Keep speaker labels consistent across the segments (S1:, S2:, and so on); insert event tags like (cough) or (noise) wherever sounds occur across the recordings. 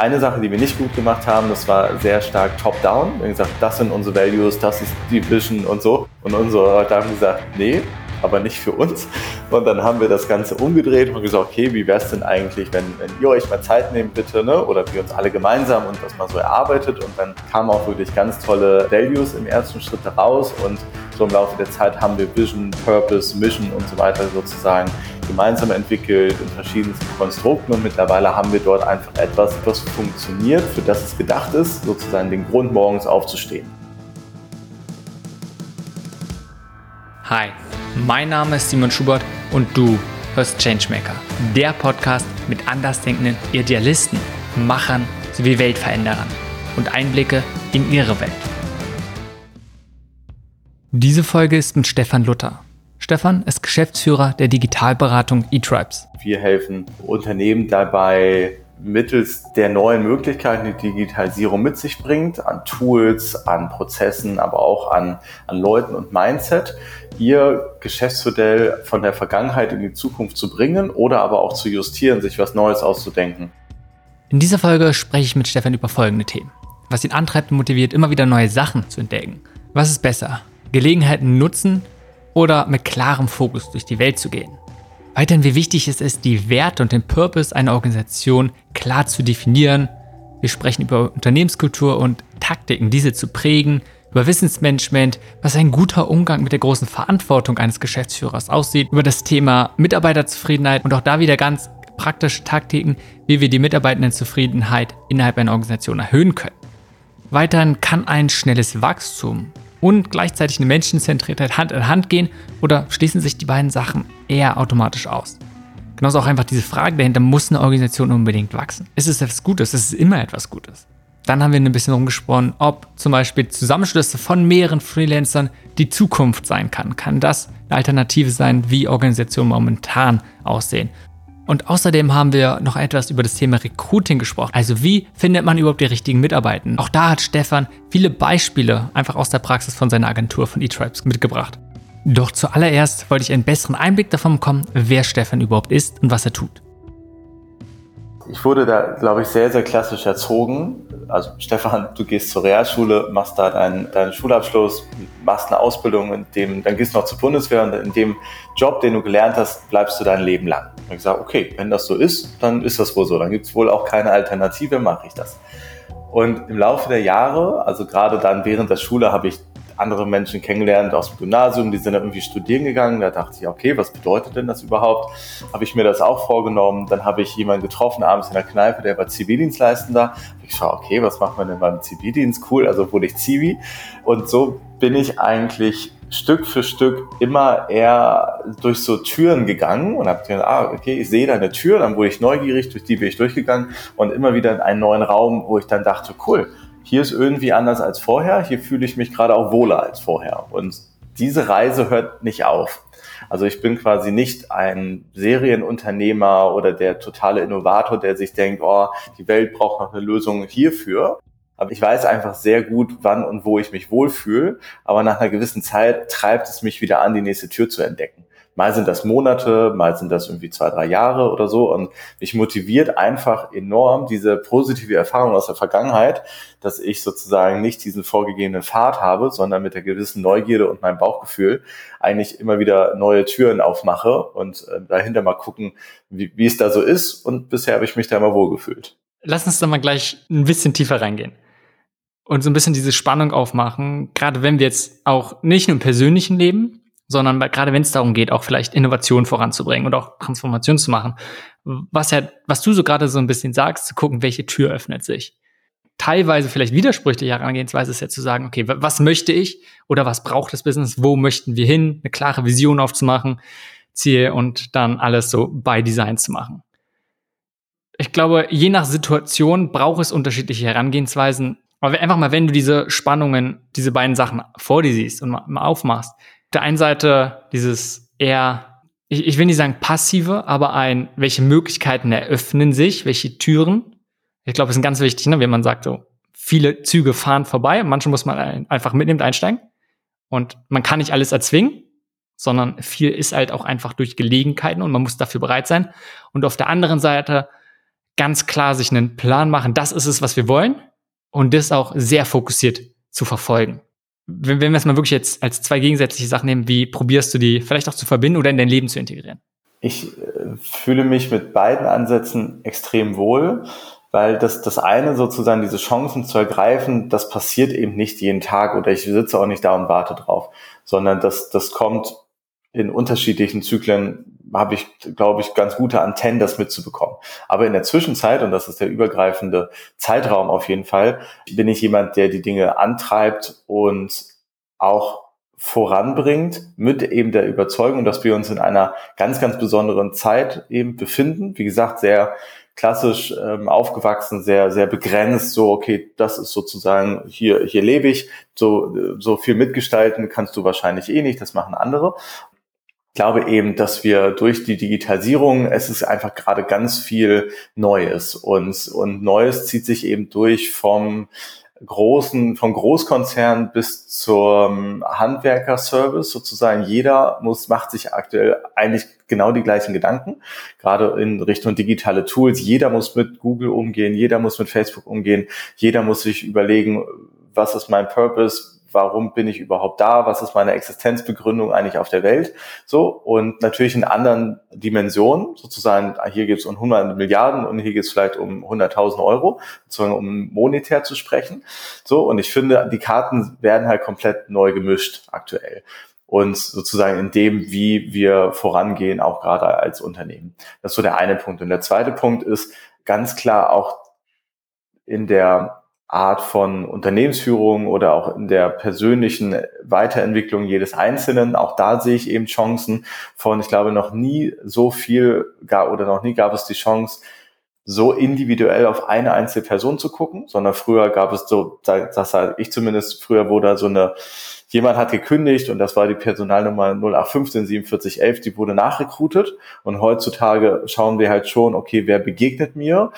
S1: Eine Sache, die wir nicht gut gemacht haben, das war sehr stark top-down. Wir haben gesagt, das sind unsere Values, das ist die Vision und so. Und unsere Leute haben gesagt, nee, aber nicht für uns. Und dann haben wir das Ganze umgedreht und gesagt, okay, wie wäre es denn eigentlich, wenn, wenn ihr euch mal Zeit nehmt, bitte, ne? oder wir uns alle gemeinsam und das mal so erarbeitet. Und dann kamen auch wirklich ganz tolle Values im ersten Schritt raus und so im Laufe der Zeit haben wir Vision, Purpose, Mission und so weiter sozusagen gemeinsam entwickelt in verschiedensten Konstrukten und mittlerweile haben wir dort einfach etwas, was funktioniert, für das es gedacht ist, sozusagen den Grund morgens aufzustehen.
S2: Hi, mein Name ist Simon Schubert und du hörst Changemaker, der Podcast mit andersdenkenden Idealisten, Machern sowie Weltveränderern und Einblicke in ihre Welt. Diese Folge ist mit Stefan Luther. Stefan ist Geschäftsführer der Digitalberatung eTribes.
S1: Wir helfen Unternehmen dabei, mittels der neuen Möglichkeiten, die Digitalisierung mit sich bringt, an Tools, an Prozessen, aber auch an, an Leuten und Mindset, ihr Geschäftsmodell von der Vergangenheit in die Zukunft zu bringen oder aber auch zu justieren, sich was Neues auszudenken.
S2: In dieser Folge spreche ich mit Stefan über folgende Themen. Was ihn antreibt und motiviert, immer wieder neue Sachen zu entdecken. Was ist besser? Gelegenheiten nutzen oder mit klarem Fokus durch die Welt zu gehen? Weiterhin, wie wichtig es ist, die Werte und den Purpose einer Organisation klar zu definieren. Wir sprechen über Unternehmenskultur und Taktiken, diese zu prägen, über Wissensmanagement, was ein guter Umgang mit der großen Verantwortung eines Geschäftsführers aussieht, über das Thema Mitarbeiterzufriedenheit und auch da wieder ganz praktische Taktiken, wie wir die Mitarbeitendenzufriedenheit innerhalb einer Organisation erhöhen können. Weiterhin kann ein schnelles Wachstum und gleichzeitig eine Menschenzentriertheit Hand in Hand gehen oder schließen sich die beiden Sachen eher automatisch aus? Genauso auch einfach diese Frage dahinter, muss eine Organisation unbedingt wachsen? Ist es etwas Gutes? Ist es immer etwas Gutes? Dann haben wir ein bisschen rumgesprochen, ob zum Beispiel Zusammenschlüsse von mehreren Freelancern die Zukunft sein kann. Kann das eine Alternative sein, wie Organisationen momentan aussehen? Und außerdem haben wir noch etwas über das Thema Recruiting gesprochen. Also wie findet man überhaupt die richtigen Mitarbeiter? Auch da hat Stefan viele Beispiele einfach aus der Praxis von seiner Agentur von eTribes mitgebracht. Doch zuallererst wollte ich einen besseren Einblick davon bekommen, wer Stefan überhaupt ist und was er tut.
S1: Ich wurde da, glaube ich, sehr, sehr klassisch erzogen. Also Stefan, du gehst zur Realschule, machst da deinen, deinen Schulabschluss, machst eine Ausbildung, in dem, dann gehst du noch zur Bundeswehr und in dem Job, den du gelernt hast, bleibst du dein Leben lang. Und ich gesagt, okay, wenn das so ist, dann ist das wohl so. Dann gibt es wohl auch keine Alternative, mache ich das. Und im Laufe der Jahre, also gerade dann während der Schule, habe ich andere Menschen kennengelernt aus dem Gymnasium, die sind dann irgendwie studieren gegangen. Da dachte ich, okay, was bedeutet denn das überhaupt? Habe ich mir das auch vorgenommen. Dann habe ich jemanden getroffen abends in der Kneipe, der war Zivildienstleistender. Ich schaue, okay, was macht man denn beim Zivildienst? Cool, also wurde ich Zivi. Und so bin ich eigentlich Stück für Stück immer eher durch so Türen gegangen und habe gedacht, ah, okay, ich sehe da eine Tür, dann wurde ich neugierig, durch die bin ich durchgegangen und immer wieder in einen neuen Raum, wo ich dann dachte, cool, hier ist irgendwie anders als vorher, hier fühle ich mich gerade auch wohler als vorher. Und diese Reise hört nicht auf. Also ich bin quasi nicht ein Serienunternehmer oder der totale Innovator, der sich denkt, oh, die Welt braucht noch eine Lösung hierfür. Aber ich weiß einfach sehr gut, wann und wo ich mich wohlfühle. Aber nach einer gewissen Zeit treibt es mich wieder an, die nächste Tür zu entdecken. Mal sind das Monate, mal sind das irgendwie zwei, drei Jahre oder so. Und mich motiviert einfach enorm diese positive Erfahrung aus der Vergangenheit, dass ich sozusagen nicht diesen vorgegebenen Pfad habe, sondern mit der gewissen Neugierde und meinem Bauchgefühl eigentlich immer wieder neue Türen aufmache und äh, dahinter mal gucken, wie, wie es da so ist. Und bisher habe ich mich da immer wohlgefühlt.
S2: Lass uns da mal gleich ein bisschen tiefer reingehen und so ein bisschen diese Spannung aufmachen, gerade wenn wir jetzt auch nicht nur im persönlichen Leben, sondern gerade wenn es darum geht, auch vielleicht Innovation voranzubringen und auch Transformation zu machen. Was ja, was du so gerade so ein bisschen sagst, zu gucken, welche Tür öffnet sich. Teilweise vielleicht widersprüchliche Herangehensweise ist ja zu sagen, okay, was möchte ich oder was braucht das Business, wo möchten wir hin, eine klare Vision aufzumachen, Ziel und dann alles so by Design zu machen. Ich glaube, je nach Situation braucht es unterschiedliche Herangehensweisen. Aber einfach mal, wenn du diese Spannungen, diese beiden Sachen vor dir siehst und mal aufmachst, der einen Seite dieses eher, ich, ich will nicht sagen passive, aber ein, welche Möglichkeiten eröffnen sich, welche Türen. Ich glaube, das ist ganz wichtig, ne, wenn man sagt, so, viele Züge fahren vorbei, manche muss man einfach mitnehmen, einsteigen. Und man kann nicht alles erzwingen, sondern viel ist halt auch einfach durch Gelegenheiten und man muss dafür bereit sein. Und auf der anderen Seite ganz klar sich einen Plan machen, das ist es, was wir wollen und das auch sehr fokussiert zu verfolgen. Wenn, wenn wir es mal wirklich jetzt als zwei gegensätzliche Sachen nehmen, wie probierst du die vielleicht auch zu verbinden oder in dein Leben zu integrieren?
S1: Ich äh, fühle mich mit beiden Ansätzen extrem wohl, weil das, das eine sozusagen diese Chancen zu ergreifen, das passiert eben nicht jeden Tag oder ich sitze auch nicht da und warte drauf, sondern das, das kommt in unterschiedlichen Zyklen habe ich, glaube ich, ganz gute Antennen, das mitzubekommen. Aber in der Zwischenzeit, und das ist der übergreifende Zeitraum auf jeden Fall, bin ich jemand, der die Dinge antreibt und auch voranbringt mit eben der Überzeugung, dass wir uns in einer ganz, ganz besonderen Zeit eben befinden. Wie gesagt, sehr klassisch ähm, aufgewachsen, sehr, sehr begrenzt, so, okay, das ist sozusagen, hier, hier lebe ich, so, so viel mitgestalten kannst du wahrscheinlich eh nicht, das machen andere glaube eben, dass wir durch die Digitalisierung, es ist einfach gerade ganz viel Neues und, und Neues zieht sich eben durch vom großen, vom Großkonzern bis zum Handwerkerservice sozusagen. Jeder muss, macht sich aktuell eigentlich genau die gleichen Gedanken, gerade in Richtung digitale Tools. Jeder muss mit Google umgehen, jeder muss mit Facebook umgehen, jeder muss sich überlegen, was ist mein Purpose, warum bin ich überhaupt da, was ist meine Existenzbegründung eigentlich auf der Welt, so und natürlich in anderen Dimensionen, sozusagen, hier geht es um 100 Milliarden und hier geht es vielleicht um 100.000 Euro, sozusagen um monetär zu sprechen, so und ich finde, die Karten werden halt komplett neu gemischt aktuell und sozusagen in dem, wie wir vorangehen, auch gerade als Unternehmen. Das ist so der eine Punkt. Und der zweite Punkt ist ganz klar auch in der Art von Unternehmensführung oder auch in der persönlichen Weiterentwicklung jedes Einzelnen. Auch da sehe ich eben Chancen von, ich glaube, noch nie so viel gab oder noch nie gab es die Chance, so individuell auf eine einzelne Person zu gucken, sondern früher gab es so, das sage ich zumindest, früher wurde so eine, jemand hat gekündigt und das war die Personalnummer 0815 4711, die wurde nachrekrutet und heutzutage schauen wir halt schon, okay, wer begegnet mir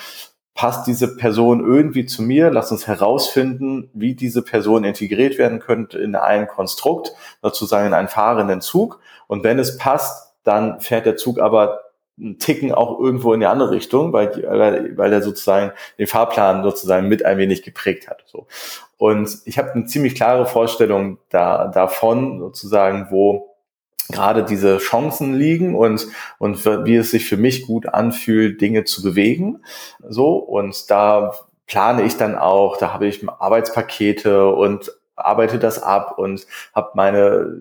S1: passt diese Person irgendwie zu mir? Lass uns herausfinden, wie diese Person integriert werden könnte in ein Konstrukt, sozusagen in einen fahrenden Zug. Und wenn es passt, dann fährt der Zug aber einen Ticken auch irgendwo in die andere Richtung, weil, weil, weil er sozusagen den Fahrplan sozusagen mit ein wenig geprägt hat. So. Und ich habe eine ziemlich klare Vorstellung da, davon, sozusagen, wo gerade diese Chancen liegen und, und wie es sich für mich gut anfühlt, Dinge zu bewegen. So, und da plane ich dann auch, da habe ich Arbeitspakete und arbeite das ab und habe meine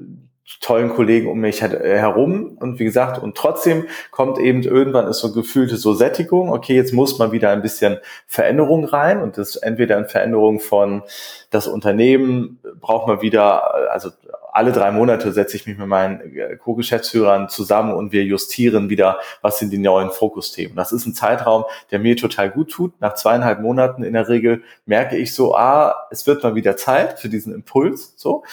S1: tollen Kollegen um mich äh, herum. Und wie gesagt und trotzdem kommt eben irgendwann ist so gefühlte so Sättigung. Okay jetzt muss man wieder ein bisschen Veränderung rein. Und das entweder eine Veränderung von das Unternehmen braucht man wieder also alle drei Monate setze ich mich mit meinen äh, Co-Geschäftsführern zusammen und wir justieren wieder, was sind die neuen Fokusthemen. Das ist ein Zeitraum, der mir total gut tut. Nach zweieinhalb Monaten in der Regel merke ich so, ah, es wird mal wieder Zeit für diesen Impuls, so.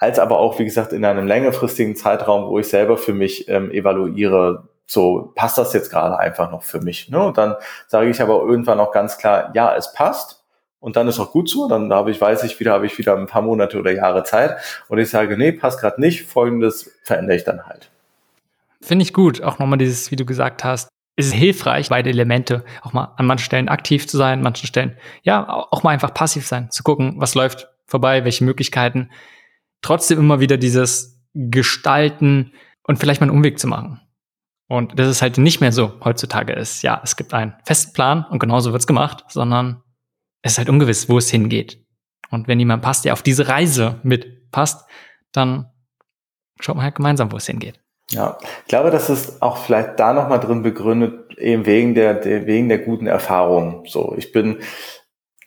S1: Als aber auch, wie gesagt, in einem längerfristigen Zeitraum, wo ich selber für mich ähm, evaluiere, so passt das jetzt gerade einfach noch für mich. Ne? Und dann sage ich aber irgendwann auch ganz klar, ja, es passt und dann ist auch gut so, dann habe ich, weiß ich wieder, habe ich wieder ein paar Monate oder Jahre Zeit und ich sage, nee, passt gerade nicht, folgendes verändere ich dann halt.
S2: Finde ich gut, auch nochmal dieses, wie du gesagt hast, ist es hilfreich, beide Elemente auch mal an manchen Stellen aktiv zu sein, an manchen Stellen, ja, auch mal einfach passiv sein, zu gucken, was läuft vorbei, welche Möglichkeiten. Trotzdem immer wieder dieses Gestalten und vielleicht mal einen Umweg zu machen. Und das ist halt nicht mehr so heutzutage ist. Ja, es gibt einen festen Plan und genauso wird's gemacht, sondern es ist halt ungewiss, wo es hingeht. Und wenn jemand passt, der auf diese Reise mitpasst, dann schaut man halt gemeinsam, wo es hingeht.
S1: Ja, ich glaube, das ist auch vielleicht da nochmal drin begründet, eben wegen der, der, wegen der guten Erfahrung. So, ich bin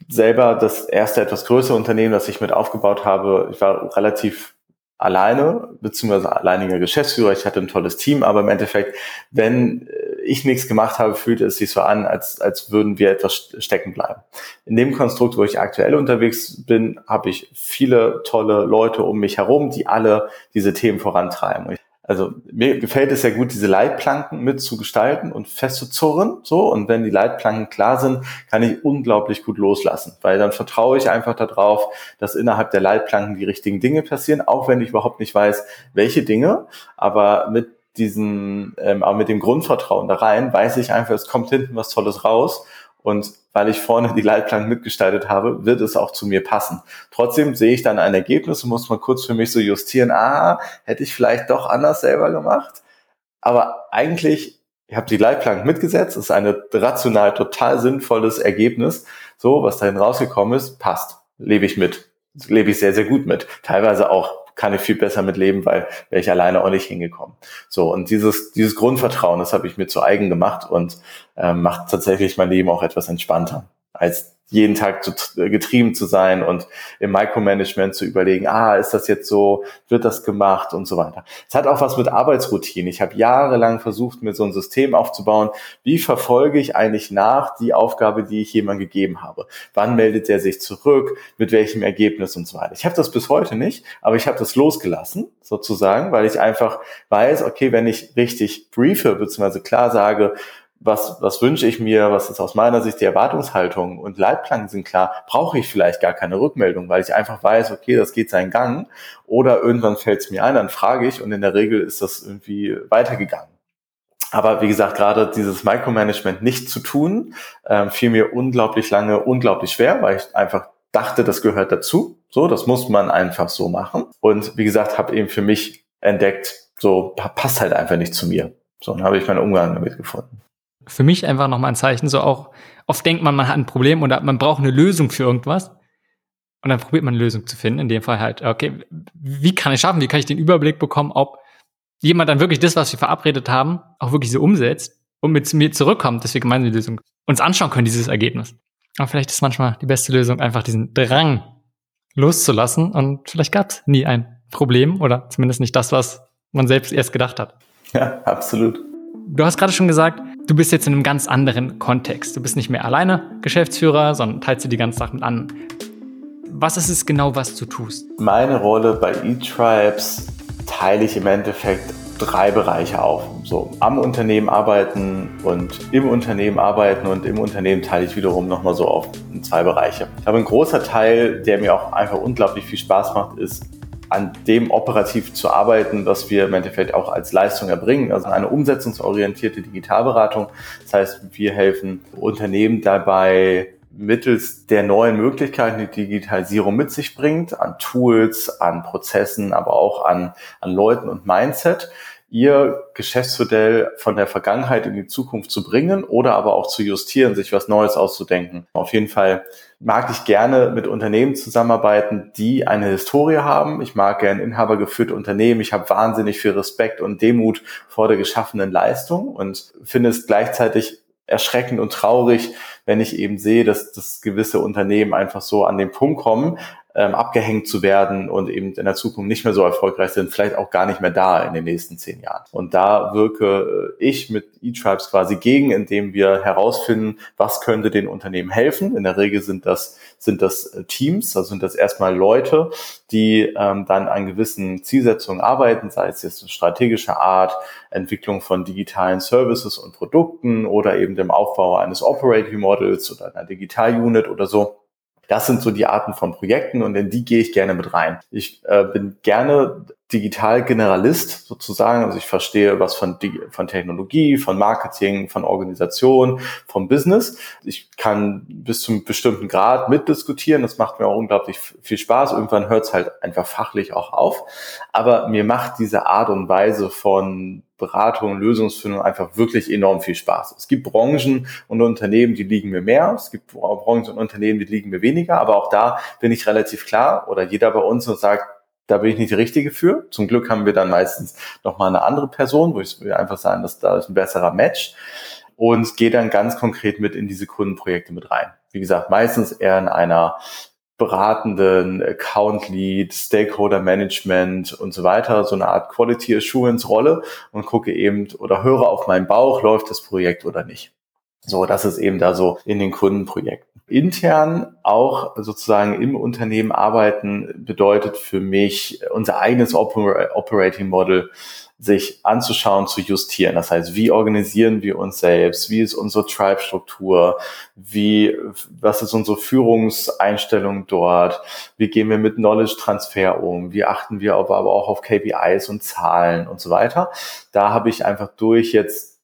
S1: selber das erste etwas größere Unternehmen, das ich mit aufgebaut habe. Ich war relativ alleine, beziehungsweise alleiniger Geschäftsführer. Ich hatte ein tolles Team, aber im Endeffekt, wenn äh, ich nichts gemacht habe, fühlte es sich so an, als, als würden wir etwas stecken bleiben. In dem Konstrukt, wo ich aktuell unterwegs bin, habe ich viele tolle Leute um mich herum, die alle diese Themen vorantreiben also mir gefällt es sehr gut, diese Leitplanken mitzugestalten und festzuzurren, so. Und wenn die Leitplanken klar sind, kann ich unglaublich gut loslassen, weil dann vertraue ich einfach darauf, dass innerhalb der Leitplanken die richtigen Dinge passieren, auch wenn ich überhaupt nicht weiß, welche Dinge. Aber mit diesen, ähm, aber mit dem Grundvertrauen da rein, weiß ich einfach, es kommt hinten was Tolles raus und weil ich vorne die Leitplanken mitgestaltet habe, wird es auch zu mir passen. Trotzdem sehe ich dann ein Ergebnis und muss mal kurz für mich so justieren, ah, hätte ich vielleicht doch anders selber gemacht. Aber eigentlich, ich habe die Leitplanken mitgesetzt, ist ein rational total sinnvolles Ergebnis. So, was dahin rausgekommen ist, passt. Lebe ich mit. Lebe ich sehr, sehr gut mit. Teilweise auch kann ich viel besser mit leben, weil wäre ich alleine auch nicht hingekommen. So, und dieses, dieses Grundvertrauen, das habe ich mir zu eigen gemacht und äh, macht tatsächlich mein Leben auch etwas entspannter als jeden Tag zu, getrieben zu sein und im Micromanagement zu überlegen, ah, ist das jetzt so, wird das gemacht und so weiter. Es hat auch was mit Arbeitsroutine. Ich habe jahrelang versucht, mir so ein System aufzubauen. Wie verfolge ich eigentlich nach die Aufgabe, die ich jemandem gegeben habe? Wann meldet er sich zurück? Mit welchem Ergebnis und so weiter? Ich habe das bis heute nicht, aber ich habe das losgelassen, sozusagen, weil ich einfach weiß, okay, wenn ich richtig briefe, beziehungsweise klar sage, was, was wünsche ich mir, was ist aus meiner Sicht die Erwartungshaltung und Leitplanken sind klar, brauche ich vielleicht gar keine Rückmeldung, weil ich einfach weiß, okay, das geht seinen Gang oder irgendwann fällt es mir ein, dann frage ich und in der Regel ist das irgendwie weitergegangen. Aber wie gesagt, gerade dieses Micromanagement nicht zu tun, ähm, fiel mir unglaublich lange, unglaublich schwer, weil ich einfach dachte, das gehört dazu. So, das muss man einfach so machen. Und wie gesagt, habe eben für mich entdeckt, so passt halt einfach nicht zu mir. So, dann habe ich meinen Umgang damit gefunden
S2: für mich einfach nochmal ein Zeichen. So auch, oft denkt man, man hat ein Problem oder man braucht eine Lösung für irgendwas. Und dann probiert man eine Lösung zu finden. In dem Fall halt, okay, wie kann ich schaffen, wie kann ich den Überblick bekommen, ob jemand dann wirklich das, was wir verabredet haben, auch wirklich so umsetzt und mit mir zurückkommt, dass wir gemeinsam die Lösung uns anschauen können, dieses Ergebnis. Aber vielleicht ist manchmal die beste Lösung, einfach diesen Drang loszulassen und vielleicht gab es nie ein Problem oder zumindest nicht das, was man selbst erst gedacht hat.
S1: Ja, absolut.
S2: Du hast gerade schon gesagt, du bist jetzt in einem ganz anderen Kontext. Du bist nicht mehr alleine Geschäftsführer, sondern teilst du die ganze Sache mit an. Was ist es genau, was du tust?
S1: Meine Rolle bei eTribes teile ich im Endeffekt drei Bereiche auf. So am Unternehmen arbeiten und im Unternehmen arbeiten und im Unternehmen teile ich wiederum nochmal so auf zwei Bereiche. Aber ein großer Teil, der mir auch einfach unglaublich viel Spaß macht, ist an dem operativ zu arbeiten, was wir im Endeffekt auch als Leistung erbringen. Also eine umsetzungsorientierte Digitalberatung. Das heißt, wir helfen Unternehmen dabei, mittels der neuen Möglichkeiten, die Digitalisierung mit sich bringt, an Tools, an Prozessen, aber auch an, an Leuten und Mindset, ihr Geschäftsmodell von der Vergangenheit in die Zukunft zu bringen oder aber auch zu justieren, sich was Neues auszudenken. Auf jeden Fall mag ich gerne mit Unternehmen zusammenarbeiten, die eine Historie haben. Ich mag gerne inhabergeführte Unternehmen. Ich habe wahnsinnig viel Respekt und Demut vor der geschaffenen Leistung und finde es gleichzeitig erschreckend und traurig, wenn ich eben sehe, dass, dass gewisse Unternehmen einfach so an den Punkt kommen, ähm, abgehängt zu werden und eben in der Zukunft nicht mehr so erfolgreich sind, vielleicht auch gar nicht mehr da in den nächsten zehn Jahren. Und da wirke äh, ich mit eTribes quasi gegen, indem wir herausfinden, was könnte den Unternehmen helfen. In der Regel sind das, sind das äh, Teams, also sind das erstmal Leute, die ähm, dann an gewissen Zielsetzungen arbeiten, sei es jetzt strategische Art, Entwicklung von digitalen Services und Produkten oder eben dem Aufbau eines Operating Models oder einer Digital Unit oder so. Das sind so die Arten von Projekten und in die gehe ich gerne mit rein. Ich äh, bin gerne digital Generalist sozusagen. Also ich verstehe was von, von Technologie, von Marketing, von Organisation, vom Business. Ich kann bis zu einem bestimmten Grad mitdiskutieren. Das macht mir auch unglaublich viel Spaß. Irgendwann hört es halt einfach fachlich auch auf. Aber mir macht diese Art und Weise von Beratung, Lösungsfindung einfach wirklich enorm viel Spaß. Es gibt Branchen und Unternehmen, die liegen mir mehr. Es gibt Branchen und Unternehmen, die liegen mir weniger. Aber auch da bin ich relativ klar oder jeder bei uns und sagt, da bin ich nicht die Richtige für. Zum Glück haben wir dann meistens nochmal eine andere Person, wo ich einfach sagen, dass da ist ein besserer Match und gehe dann ganz konkret mit in diese Kundenprojekte mit rein. Wie gesagt, meistens eher in einer beratenden Account Lead, Stakeholder Management und so weiter, so eine Art Quality Assurance Rolle und gucke eben oder höre auf meinen Bauch, läuft das Projekt oder nicht. So, das ist eben da so in den Kundenprojekten. Intern auch sozusagen im Unternehmen arbeiten bedeutet für mich unser eigenes Oper Operating Model sich anzuschauen, zu justieren. Das heißt, wie organisieren wir uns selbst? Wie ist unsere Tribe-Struktur? Wie, was ist unsere Führungseinstellung dort? Wie gehen wir mit Knowledge-Transfer um? Wie achten wir aber auch auf KPIs und Zahlen und so weiter? Da habe ich einfach durch jetzt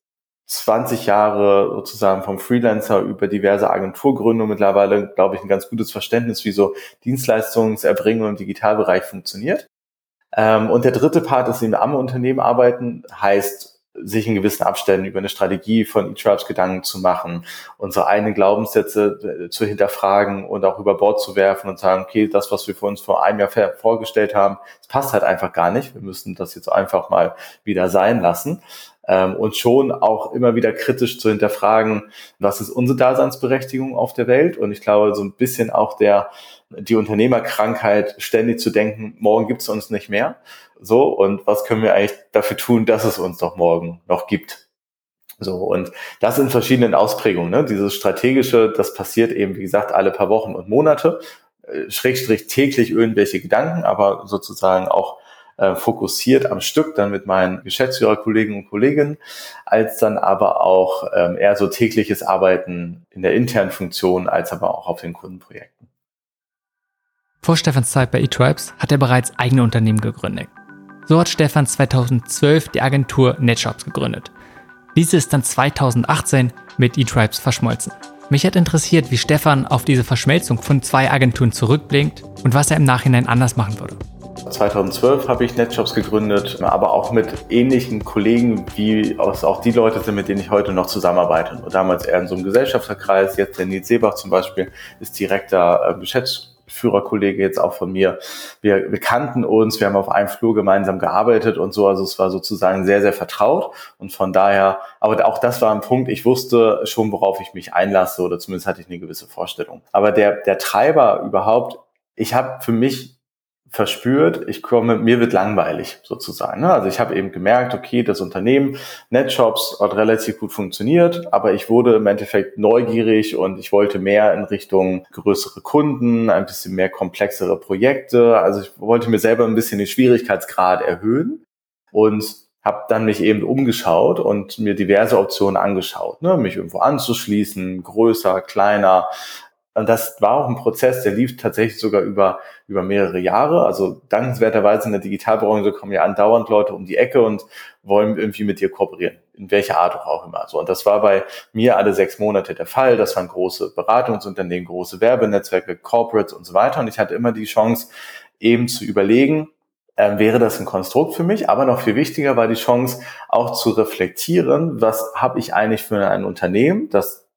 S1: 20 Jahre sozusagen vom Freelancer über diverse Agenturgründungen mittlerweile, glaube ich, ein ganz gutes Verständnis, wie so Dienstleistungserbringung im Digitalbereich funktioniert. Ähm, und der dritte Part ist eben am Unternehmen arbeiten, heißt sich in gewissen Abständen über eine Strategie von E-Tribes Gedanken zu machen, unsere eigenen Glaubenssätze äh, zu hinterfragen und auch über Bord zu werfen und sagen, okay, das, was wir für uns vor einem Jahr vorgestellt haben, das passt halt einfach gar nicht. Wir müssen das jetzt einfach mal wieder sein lassen ähm, und schon auch immer wieder kritisch zu hinterfragen, was ist unsere Daseinsberechtigung auf der Welt und ich glaube, so ein bisschen auch der die Unternehmerkrankheit, ständig zu denken, morgen gibt es uns nicht mehr. So, und was können wir eigentlich dafür tun, dass es uns doch morgen noch gibt? So, und das in verschiedenen Ausprägungen. Ne? Dieses strategische, das passiert eben, wie gesagt, alle paar Wochen und Monate, äh, schrägstrich täglich irgendwelche Gedanken, aber sozusagen auch äh, fokussiert am Stück dann mit meinen Geschäftsführerkollegen und Kolleginnen, als dann aber auch ähm, eher so tägliches Arbeiten in der internen Funktion, als aber auch auf den Kundenprojekten.
S2: Vor Stefans Zeit bei eTribes hat er bereits eigene Unternehmen gegründet. So hat Stefan 2012 die Agentur NetShops gegründet. Diese ist dann 2018 mit eTribes verschmolzen. Mich hat interessiert, wie Stefan auf diese Verschmelzung von zwei Agenturen zurückblinkt und was er im Nachhinein anders machen würde.
S1: 2012 habe ich NetShops gegründet, aber auch mit ähnlichen Kollegen, wie auch die Leute sind, mit denen ich heute noch zusammenarbeite. Und damals eher in so einem Gesellschafterkreis, jetzt der Nils Seebach zum Beispiel ist direkter äh, Geschäftsführer Führerkollege jetzt auch von mir. Wir, wir kannten uns, wir haben auf einem Flur gemeinsam gearbeitet und so. Also es war sozusagen sehr, sehr vertraut. Und von daher, aber auch das war ein Punkt, ich wusste schon, worauf ich mich einlasse oder zumindest hatte ich eine gewisse Vorstellung. Aber der, der Treiber überhaupt, ich habe für mich verspürt, ich komme, mir wird langweilig sozusagen. Ne? Also ich habe eben gemerkt, okay, das Unternehmen NetShops hat relativ gut funktioniert, aber ich wurde im Endeffekt neugierig und ich wollte mehr in Richtung größere Kunden, ein bisschen mehr komplexere Projekte. Also ich wollte mir selber ein bisschen den Schwierigkeitsgrad erhöhen und habe dann mich eben umgeschaut und mir diverse Optionen angeschaut, ne? mich irgendwo anzuschließen, größer, kleiner, das war auch ein Prozess, der lief tatsächlich sogar über, über mehrere Jahre. Also dankenswerterweise in der Digitalbranche kommen ja andauernd Leute um die Ecke und wollen irgendwie mit dir kooperieren. In welcher Art auch immer. So. Und das war bei mir alle sechs Monate der Fall. Das waren große Beratungsunternehmen, große Werbenetzwerke, Corporates und so weiter. Und ich hatte immer die Chance, eben zu überlegen, ähm, wäre das ein Konstrukt für mich. Aber noch viel wichtiger war die Chance, auch zu reflektieren, was habe ich eigentlich für ein Unternehmen, das,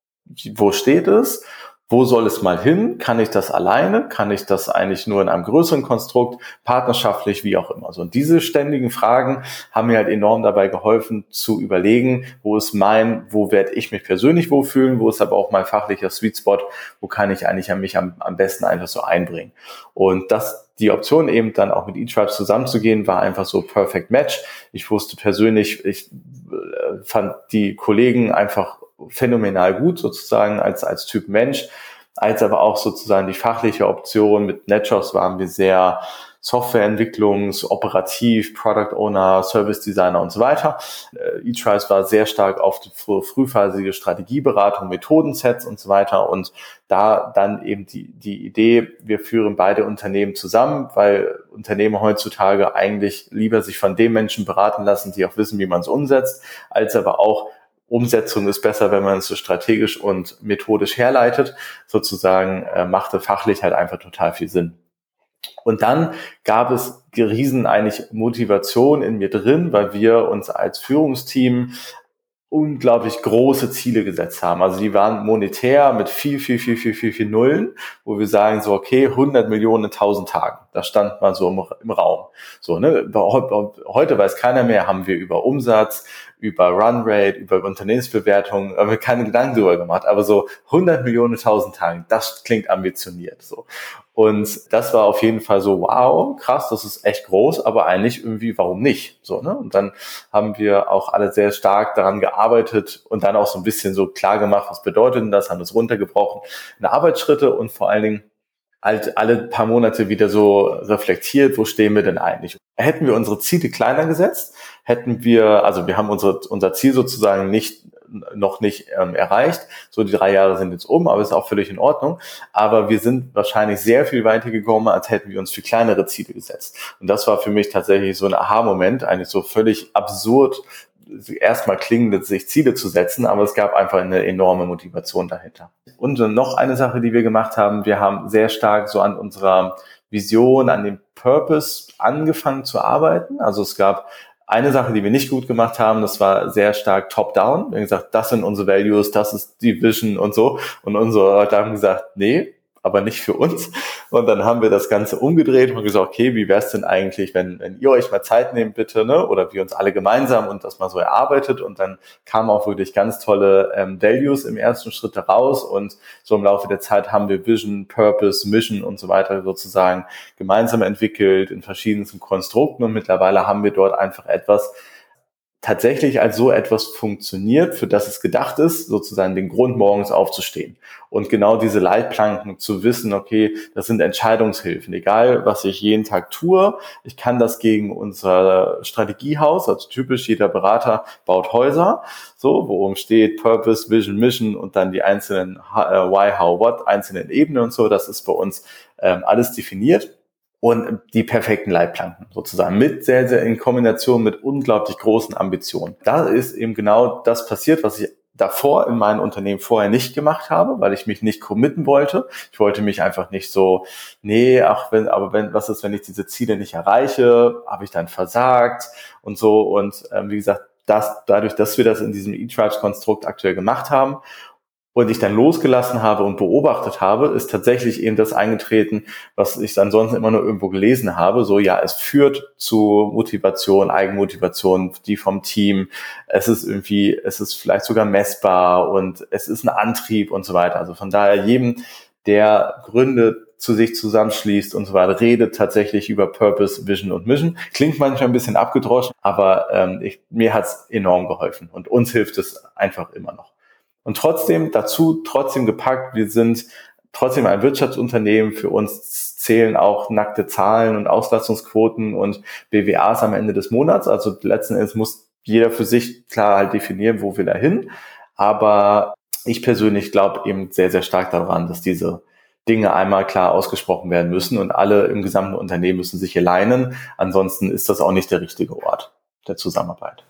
S1: wo steht es wo soll es mal hin? Kann ich das alleine? Kann ich das eigentlich nur in einem größeren Konstrukt, partnerschaftlich, wie auch immer? So, und diese ständigen Fragen haben mir halt enorm dabei geholfen zu überlegen, wo ist mein, wo werde ich mich persönlich wohlfühlen, wo ist aber auch mein fachlicher Sweet Spot, wo kann ich eigentlich mich am, am besten einfach so einbringen. Und das die Option eben dann auch mit eTribes zusammenzugehen, war einfach so Perfect Match. Ich wusste persönlich, ich äh, fand die Kollegen einfach phänomenal gut sozusagen als, als Typ Mensch, als aber auch sozusagen die fachliche Option. Mit NetJobs waren wir sehr Softwareentwicklungs-, operativ, Product Owner, Service Designer und so weiter. Äh, eTrice war sehr stark auf die frühphasige Strategieberatung, Methodensets und so weiter. Und da dann eben die, die Idee, wir führen beide Unternehmen zusammen, weil Unternehmen heutzutage eigentlich lieber sich von den Menschen beraten lassen, die auch wissen, wie man es umsetzt, als aber auch Umsetzung ist besser, wenn man es so strategisch und methodisch herleitet. Sozusagen äh, machte fachlich halt einfach total viel Sinn. Und dann gab es riesen eigentlich Motivation in mir drin, weil wir uns als Führungsteam unglaublich große Ziele gesetzt haben. Also die waren monetär mit viel, viel, viel, viel, viel, viel Nullen, wo wir sagen so, okay, 100 Millionen in 1000 Tagen. Das stand mal so im, im Raum. So, ne? Heute weiß keiner mehr, haben wir über Umsatz, über Runrate, über Unternehmensbewertung, haben wir keine Gedanken darüber gemacht, aber so 100 Millionen 1000 Tagen, das klingt ambitioniert, so. Und das war auf jeden Fall so, wow, krass, das ist echt groß, aber eigentlich irgendwie, warum nicht? So, ne? Und dann haben wir auch alle sehr stark daran gearbeitet und dann auch so ein bisschen so klar gemacht, was bedeutet denn das, haben das runtergebrochen in Arbeitsschritte und vor allen Dingen halt alle paar Monate wieder so reflektiert, wo stehen wir denn eigentlich? Hätten wir unsere Ziele kleiner gesetzt, hätten wir, also wir haben unsere, unser Ziel sozusagen nicht noch nicht ähm, erreicht. So die drei Jahre sind jetzt um, aber ist auch völlig in Ordnung. Aber wir sind wahrscheinlich sehr viel weiter gekommen, als hätten wir uns viel kleinere Ziele gesetzt. Und das war für mich tatsächlich so ein Aha-Moment, eigentlich so völlig absurd erstmal klingende, sich Ziele zu setzen, aber es gab einfach eine enorme Motivation dahinter. Und noch eine Sache, die wir gemacht haben, wir haben sehr stark so an unserer Vision, an dem Purpose angefangen zu arbeiten. Also es gab eine Sache, die wir nicht gut gemacht haben, das war sehr stark top-down. Wir haben gesagt, das sind unsere Values, das ist die Vision und so. Und unsere Leute haben gesagt, nee, aber nicht für uns. Und dann haben wir das Ganze umgedreht und gesagt, okay, wie wäre es denn eigentlich, wenn, wenn ihr euch mal Zeit nehmt, bitte, ne? oder wir uns alle gemeinsam und das mal so erarbeitet. Und dann kamen auch wirklich ganz tolle ähm, Values im ersten Schritt heraus. Und so im Laufe der Zeit haben wir Vision, Purpose, Mission und so weiter sozusagen gemeinsam entwickelt in verschiedensten Konstrukten. Und mittlerweile haben wir dort einfach etwas, tatsächlich als so etwas funktioniert, für das es gedacht ist, sozusagen den Grund morgens aufzustehen. Und genau diese Leitplanken zu wissen, okay, das sind Entscheidungshilfen, egal was ich jeden Tag tue, ich kann das gegen unser Strategiehaus, also typisch jeder Berater baut Häuser, so, worum steht Purpose, Vision, Mission und dann die einzelnen äh, Why, How, What, einzelnen Ebenen und so, das ist bei uns ähm, alles definiert und die perfekten Leitplanken sozusagen mit sehr, sehr in Kombination mit unglaublich großen Ambitionen. Da ist eben genau das passiert, was ich davor in meinem Unternehmen vorher nicht gemacht habe, weil ich mich nicht committen wollte. Ich wollte mich einfach nicht so, nee, ach, wenn, aber wenn, was ist, wenn ich diese Ziele nicht erreiche? Habe ich dann versagt und so. Und ähm, wie gesagt, das, dadurch, dass wir das in diesem E-Tribes-Konstrukt aktuell gemacht haben und ich dann losgelassen habe und beobachtet habe, ist tatsächlich eben das eingetreten, was ich ansonsten immer nur irgendwo gelesen habe. So, ja, es führt zu Motivation, Eigenmotivation, die vom Team. Es ist irgendwie, es ist vielleicht sogar messbar und es ist ein Antrieb und so weiter. Also von daher jedem, der Gründe zu sich zusammenschließt und so weiter, redet tatsächlich über Purpose, Vision und Mission. Klingt manchmal ein bisschen abgedroschen, aber ähm, ich, mir hat's enorm geholfen und uns hilft es einfach immer noch. Und trotzdem dazu, trotzdem gepackt, wir sind trotzdem ein Wirtschaftsunternehmen. Für uns zählen auch nackte Zahlen und Auslastungsquoten und BWAs am Ende des Monats. Also letzten Endes muss jeder für sich klar halt definieren, wo will er hin. Aber ich persönlich glaube eben sehr, sehr stark daran, dass diese Dinge einmal klar ausgesprochen werden müssen und alle im gesamten Unternehmen müssen sich alleinen. Ansonsten ist das auch nicht der richtige Ort der Zusammenarbeit.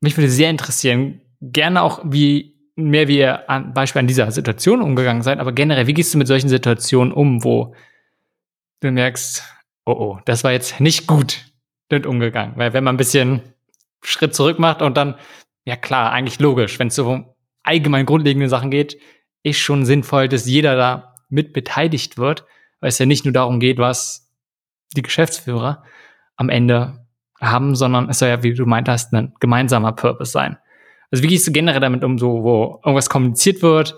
S2: Mich würde sehr interessieren, gerne auch, wie mehr wie ihr an Beispiel an dieser Situation umgegangen seid, aber generell, wie gehst du mit solchen Situationen um, wo du merkst, oh oh, das war jetzt nicht gut damit umgegangen. Weil wenn man ein bisschen Schritt zurück macht und dann, ja klar, eigentlich logisch, wenn es so um allgemein grundlegende Sachen geht, ist schon sinnvoll, dass jeder da mit beteiligt wird, weil es ja nicht nur darum geht, was die Geschäftsführer am Ende haben, sondern es soll ja, wie du meint hast, ein gemeinsamer Purpose sein. Also wie gehst du generell damit um, so, wo irgendwas kommuniziert wird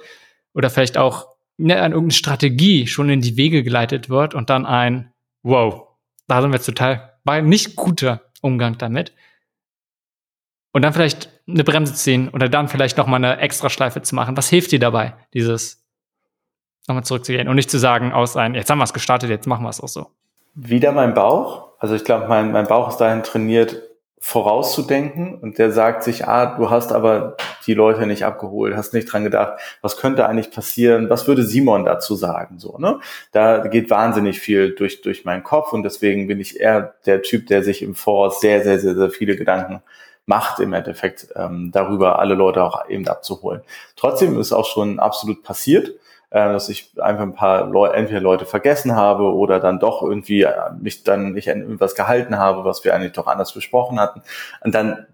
S2: oder vielleicht auch ne, an irgendeine Strategie schon in die Wege geleitet wird und dann ein, wow, da sind wir jetzt total, war nicht guter Umgang damit. Und dann vielleicht eine Bremse ziehen oder dann vielleicht noch mal eine Extraschleife zu machen. Was hilft dir dabei, dieses nochmal zurückzugehen und nicht zu sagen, aus ein, jetzt haben wir es gestartet, jetzt machen wir es auch so.
S1: Wieder mein Bauch. Also ich glaube, mein, mein Bauch ist dahin trainiert, vorauszudenken und der sagt sich, ah, du hast aber die Leute nicht abgeholt, hast nicht dran gedacht, was könnte eigentlich passieren, was würde Simon dazu sagen, so, ne? Da geht wahnsinnig viel durch, durch meinen Kopf und deswegen bin ich eher der Typ, der sich im Voraus sehr, sehr, sehr, sehr viele Gedanken macht im Endeffekt, ähm, darüber alle Leute auch eben abzuholen. Trotzdem ist auch schon absolut passiert, dass ich einfach ein paar Leute, entweder Leute vergessen habe oder dann doch irgendwie äh, mich dann nicht an irgendwas gehalten habe, was wir eigentlich doch anders besprochen hatten. Und dann,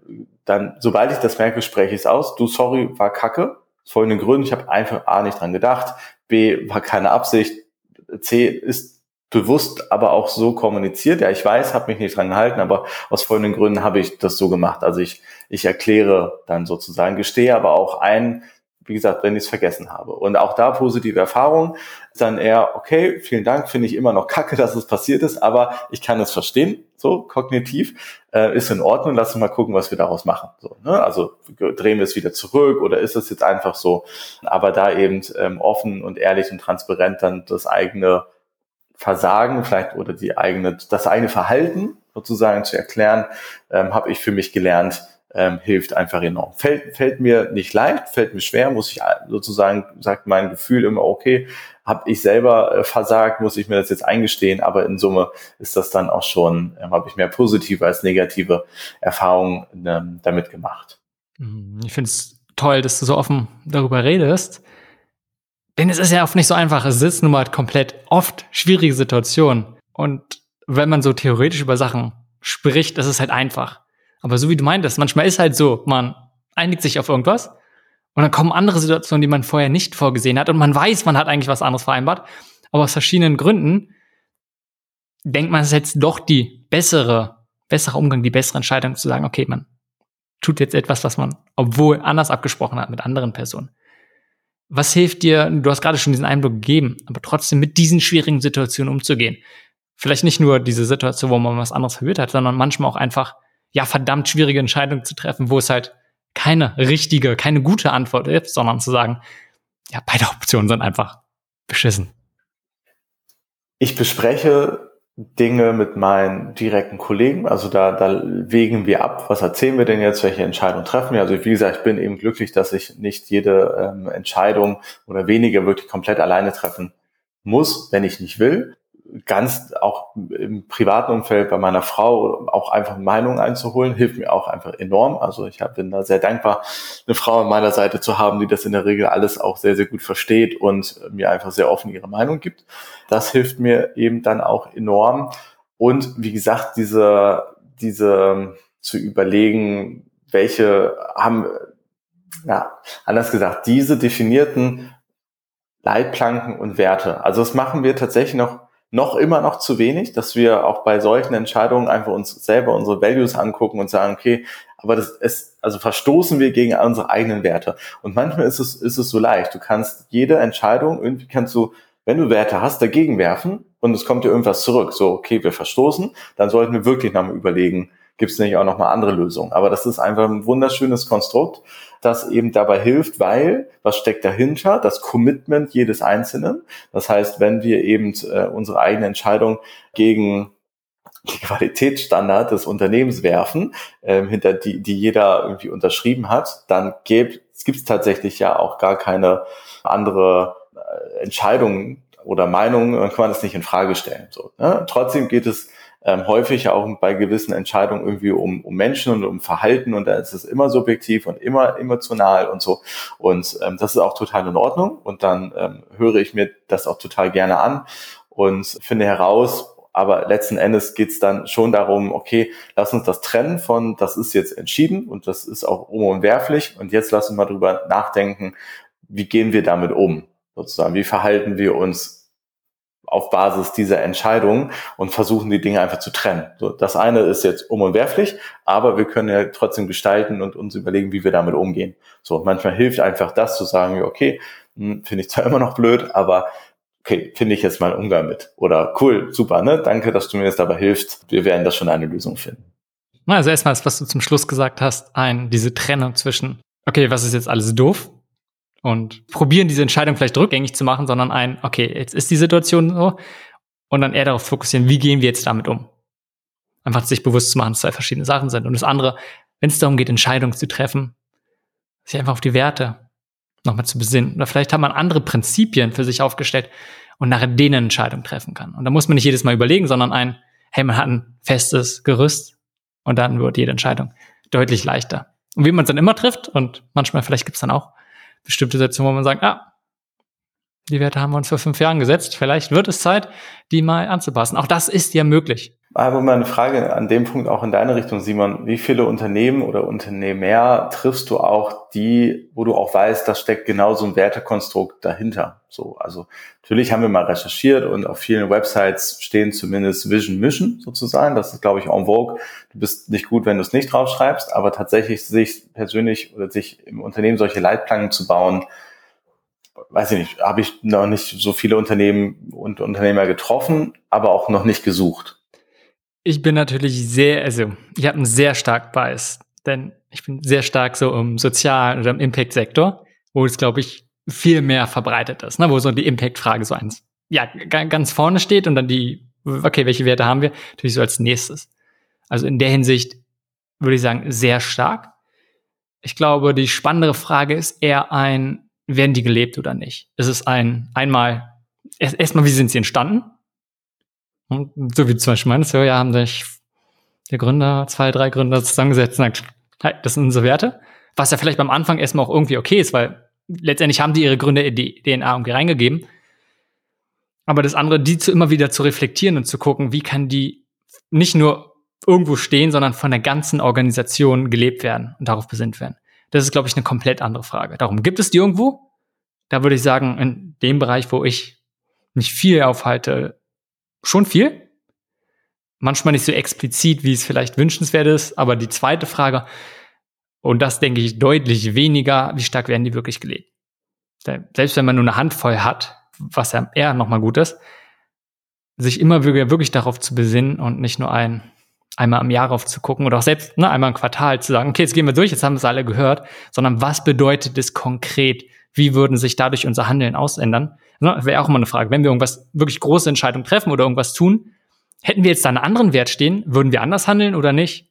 S1: dann, sobald ich das merke, spreche ich es aus. Du, sorry, war Kacke. Aus folgenden Gründen. Ich habe einfach A nicht dran gedacht, B war keine Absicht, C ist bewusst aber auch so kommuniziert. Ja, ich weiß, habe mich nicht dran gehalten, aber aus folgenden Gründen habe ich das so gemacht. Also ich, ich erkläre dann sozusagen, gestehe aber auch ein, wie gesagt, wenn ich es vergessen habe. Und auch da positive Erfahrung, dann eher, okay, vielen Dank, finde ich immer noch kacke, (laughs) dass es passiert ist, aber ich kann es verstehen, so kognitiv, äh, ist in Ordnung, lass uns mal gucken, was wir daraus machen. So, ne? Also drehen wir es wieder zurück oder ist es jetzt einfach so, aber da eben ähm, offen und ehrlich und transparent dann das eigene Versagen vielleicht oder die eigene, das eigene Verhalten sozusagen zu erklären, ähm, habe ich für mich gelernt, ähm, hilft einfach enorm. Fällt, fällt mir nicht leicht, fällt mir schwer, muss ich sozusagen, sagt mein Gefühl immer, okay, habe ich selber äh, versagt, muss ich mir das jetzt eingestehen, aber in Summe ist das dann auch schon, ähm, habe ich mehr positive als negative Erfahrungen ähm, damit gemacht.
S2: Mhm. Ich finde es toll, dass du so offen darüber redest. Denn es ist ja oft nicht so einfach. Es ist nun mal komplett oft schwierige Situationen. Und wenn man so theoretisch über Sachen spricht, ist halt einfach. Aber so wie du meintest, manchmal ist halt so, man einigt sich auf irgendwas und dann kommen andere Situationen, die man vorher nicht vorgesehen hat und man weiß, man hat eigentlich was anderes vereinbart, aber aus verschiedenen Gründen denkt man, es ist jetzt doch die bessere, bessere Umgang, die bessere Entscheidung zu sagen, okay, man tut jetzt etwas, was man, obwohl anders abgesprochen hat mit anderen Personen. Was hilft dir, du hast gerade schon diesen Einblick gegeben, aber trotzdem mit diesen schwierigen Situationen umzugehen? Vielleicht nicht nur diese Situation, wo man was anderes verwirrt hat, sondern manchmal auch einfach ja verdammt schwierige Entscheidungen zu treffen, wo es halt keine richtige, keine gute Antwort ist, sondern zu sagen, ja, beide Optionen sind einfach beschissen.
S1: Ich bespreche Dinge mit meinen direkten Kollegen. Also da, da wägen wir ab, was erzählen wir denn jetzt, welche Entscheidungen treffen wir. Also wie gesagt, ich bin eben glücklich, dass ich nicht jede ähm, Entscheidung oder weniger wirklich komplett alleine treffen muss, wenn ich nicht will ganz auch im privaten Umfeld bei meiner Frau auch einfach Meinungen einzuholen, hilft mir auch einfach enorm. Also ich bin da sehr dankbar, eine Frau an meiner Seite zu haben, die das in der Regel alles auch sehr, sehr gut versteht und mir einfach sehr offen ihre Meinung gibt. Das hilft mir eben dann auch enorm. Und wie gesagt, diese, diese zu überlegen, welche haben, ja, anders gesagt, diese definierten Leitplanken und Werte. Also das machen wir tatsächlich noch noch immer noch zu wenig, dass wir auch bei solchen Entscheidungen einfach uns selber unsere Values angucken und sagen, okay, aber das ist, also verstoßen wir gegen unsere eigenen Werte. Und manchmal ist es, ist es so leicht. Du kannst jede Entscheidung, irgendwie kannst du, wenn du Werte hast, dagegen werfen und es kommt dir irgendwas zurück. So, okay, wir verstoßen, dann sollten wir wirklich nochmal überlegen, gibt es nicht auch nochmal andere Lösungen. Aber das ist einfach ein wunderschönes Konstrukt, das eben dabei hilft, weil, was steckt dahinter? Das Commitment jedes Einzelnen. Das heißt, wenn wir eben äh, unsere eigene Entscheidung gegen die Qualitätsstandard des Unternehmens werfen, ähm, hinter die, die jeder irgendwie unterschrieben hat, dann gibt es tatsächlich ja auch gar keine andere äh, Entscheidung oder Meinung, dann kann man das nicht in Frage stellen. So, ne? Trotzdem geht es ähm, häufig auch bei gewissen Entscheidungen irgendwie um, um Menschen und um Verhalten und da ist es immer subjektiv und immer emotional und so. Und ähm, das ist auch total in Ordnung und dann ähm, höre ich mir das auch total gerne an und finde heraus, aber letzten Endes geht's dann schon darum, okay, lass uns das trennen von, das ist jetzt entschieden und das ist auch unumwerflich und jetzt lass uns mal drüber nachdenken, wie gehen wir damit um, sozusagen, wie verhalten wir uns auf Basis dieser Entscheidung und versuchen die Dinge einfach zu trennen. So, das eine ist jetzt unumwerflich, aber wir können ja trotzdem gestalten und uns überlegen, wie wir damit umgehen. So, manchmal hilft einfach das zu sagen, okay, hm, finde ich zwar (laughs) immer noch blöd, aber okay, finde ich jetzt mal einen Umgang mit. Oder cool, super, ne? Danke, dass du mir jetzt dabei hilfst. Wir werden das schon eine Lösung finden.
S2: Also erstmal, was du zum Schluss gesagt hast, ein, diese Trennung zwischen, okay, was ist jetzt alles doof und probieren, diese Entscheidung vielleicht rückgängig zu machen, sondern ein, okay, jetzt ist die Situation so und dann eher darauf fokussieren, wie gehen wir jetzt damit um? Einfach sich bewusst zu machen, dass zwei verschiedene Sachen sind. Und das andere, wenn es darum geht, Entscheidungen zu treffen, sich einfach auf die Werte nochmal zu besinnen. Oder vielleicht hat man andere Prinzipien für sich aufgestellt und nach denen Entscheidungen treffen kann. Und da muss man nicht jedes Mal überlegen, sondern ein, hey, man hat ein festes Gerüst und dann wird jede Entscheidung deutlich leichter. Und wie man es dann immer trifft, und manchmal vielleicht gibt es dann auch bestimmte Situationen, wo man sagt, ah, die Werte haben wir uns vor fünf Jahren gesetzt. Vielleicht wird es Zeit, die mal anzupassen. Auch das ist ja möglich.
S1: Aber mal eine Frage an dem Punkt auch in deine Richtung, Simon. Wie viele Unternehmen oder Unternehmer triffst du auch, die, wo du auch weißt, da steckt genau so ein Wertekonstrukt dahinter? So, also natürlich haben wir mal recherchiert und auf vielen Websites stehen zumindest Vision Mission sozusagen. Das ist, glaube ich, en vogue. Du bist nicht gut, wenn du es nicht draufschreibst, aber tatsächlich sich persönlich oder sich im Unternehmen solche Leitplanken zu bauen, weiß ich nicht, habe ich noch nicht so viele Unternehmen und Unternehmer getroffen, aber auch noch nicht gesucht.
S2: Ich bin natürlich sehr, also ich habe einen sehr stark Bias, denn ich bin sehr stark so im Sozial- oder im Impact-Sektor, wo es, glaube ich, viel mehr verbreitet ist, ne? wo so die Impact-Frage so eins ja, ganz vorne steht und dann die, okay, welche Werte haben wir? Natürlich so als nächstes. Also in der Hinsicht würde ich sagen, sehr stark. Ich glaube, die spannendere Frage ist eher ein, werden die gelebt oder nicht? Ist es ein, einmal, erstmal, wie sind sie entstanden? Und so wie zum Beispiel meines, ja, haben sich der Gründer, zwei, drei Gründer zusammengesetzt und gesagt, hey, das sind unsere Werte. Was ja vielleicht beim Anfang erstmal auch irgendwie okay ist, weil letztendlich haben die ihre Gründer in die DNA irgendwie reingegeben. Aber das andere, die zu immer wieder zu reflektieren und zu gucken, wie kann die nicht nur irgendwo stehen, sondern von der ganzen Organisation gelebt werden und darauf besinnt werden. Das ist, glaube ich, eine komplett andere Frage. Darum gibt es die irgendwo. Da würde ich sagen, in dem Bereich, wo ich mich viel aufhalte, schon viel. Manchmal nicht so explizit, wie es vielleicht wünschenswert ist. Aber die zweite Frage, und das denke ich deutlich weniger, wie stark werden die wirklich gelebt? Selbst wenn man nur eine Handvoll hat, was ja eher nochmal gut ist, sich immer wirklich darauf zu besinnen und nicht nur ein, einmal im Jahr aufzugucken oder auch selbst ne, einmal im Quartal zu sagen, okay, jetzt gehen wir durch, jetzt haben wir es alle gehört, sondern was bedeutet es konkret? Wie würden sich dadurch unser Handeln ausändern? Ne, Wäre auch immer eine Frage. Wenn wir irgendwas wirklich große Entscheidungen treffen oder irgendwas tun, hätten wir jetzt da einen anderen Wert stehen, würden wir anders handeln oder nicht?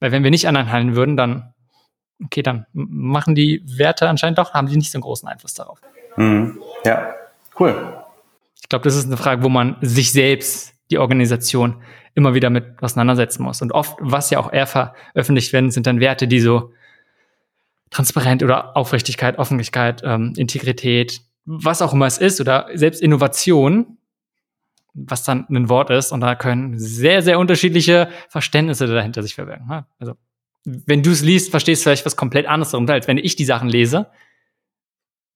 S2: Weil wenn wir nicht anders handeln würden, dann, okay, dann machen die Werte anscheinend doch, haben die nicht so einen großen Einfluss darauf.
S1: Mhm. Ja, cool.
S2: Ich glaube, das ist eine Frage, wo man sich selbst, die Organisation, immer wieder mit auseinandersetzen muss. Und oft, was ja auch eher veröffentlicht werden, sind dann Werte, die so transparent oder Aufrichtigkeit, Offenlichkeit, ähm, Integrität, was auch immer es ist, oder selbst Innovation, was dann ein Wort ist, und da können sehr, sehr unterschiedliche Verständnisse dahinter sich verbergen. Ne? Also, wenn du es liest, verstehst du vielleicht was komplett anderes darunter, als wenn ich die Sachen lese.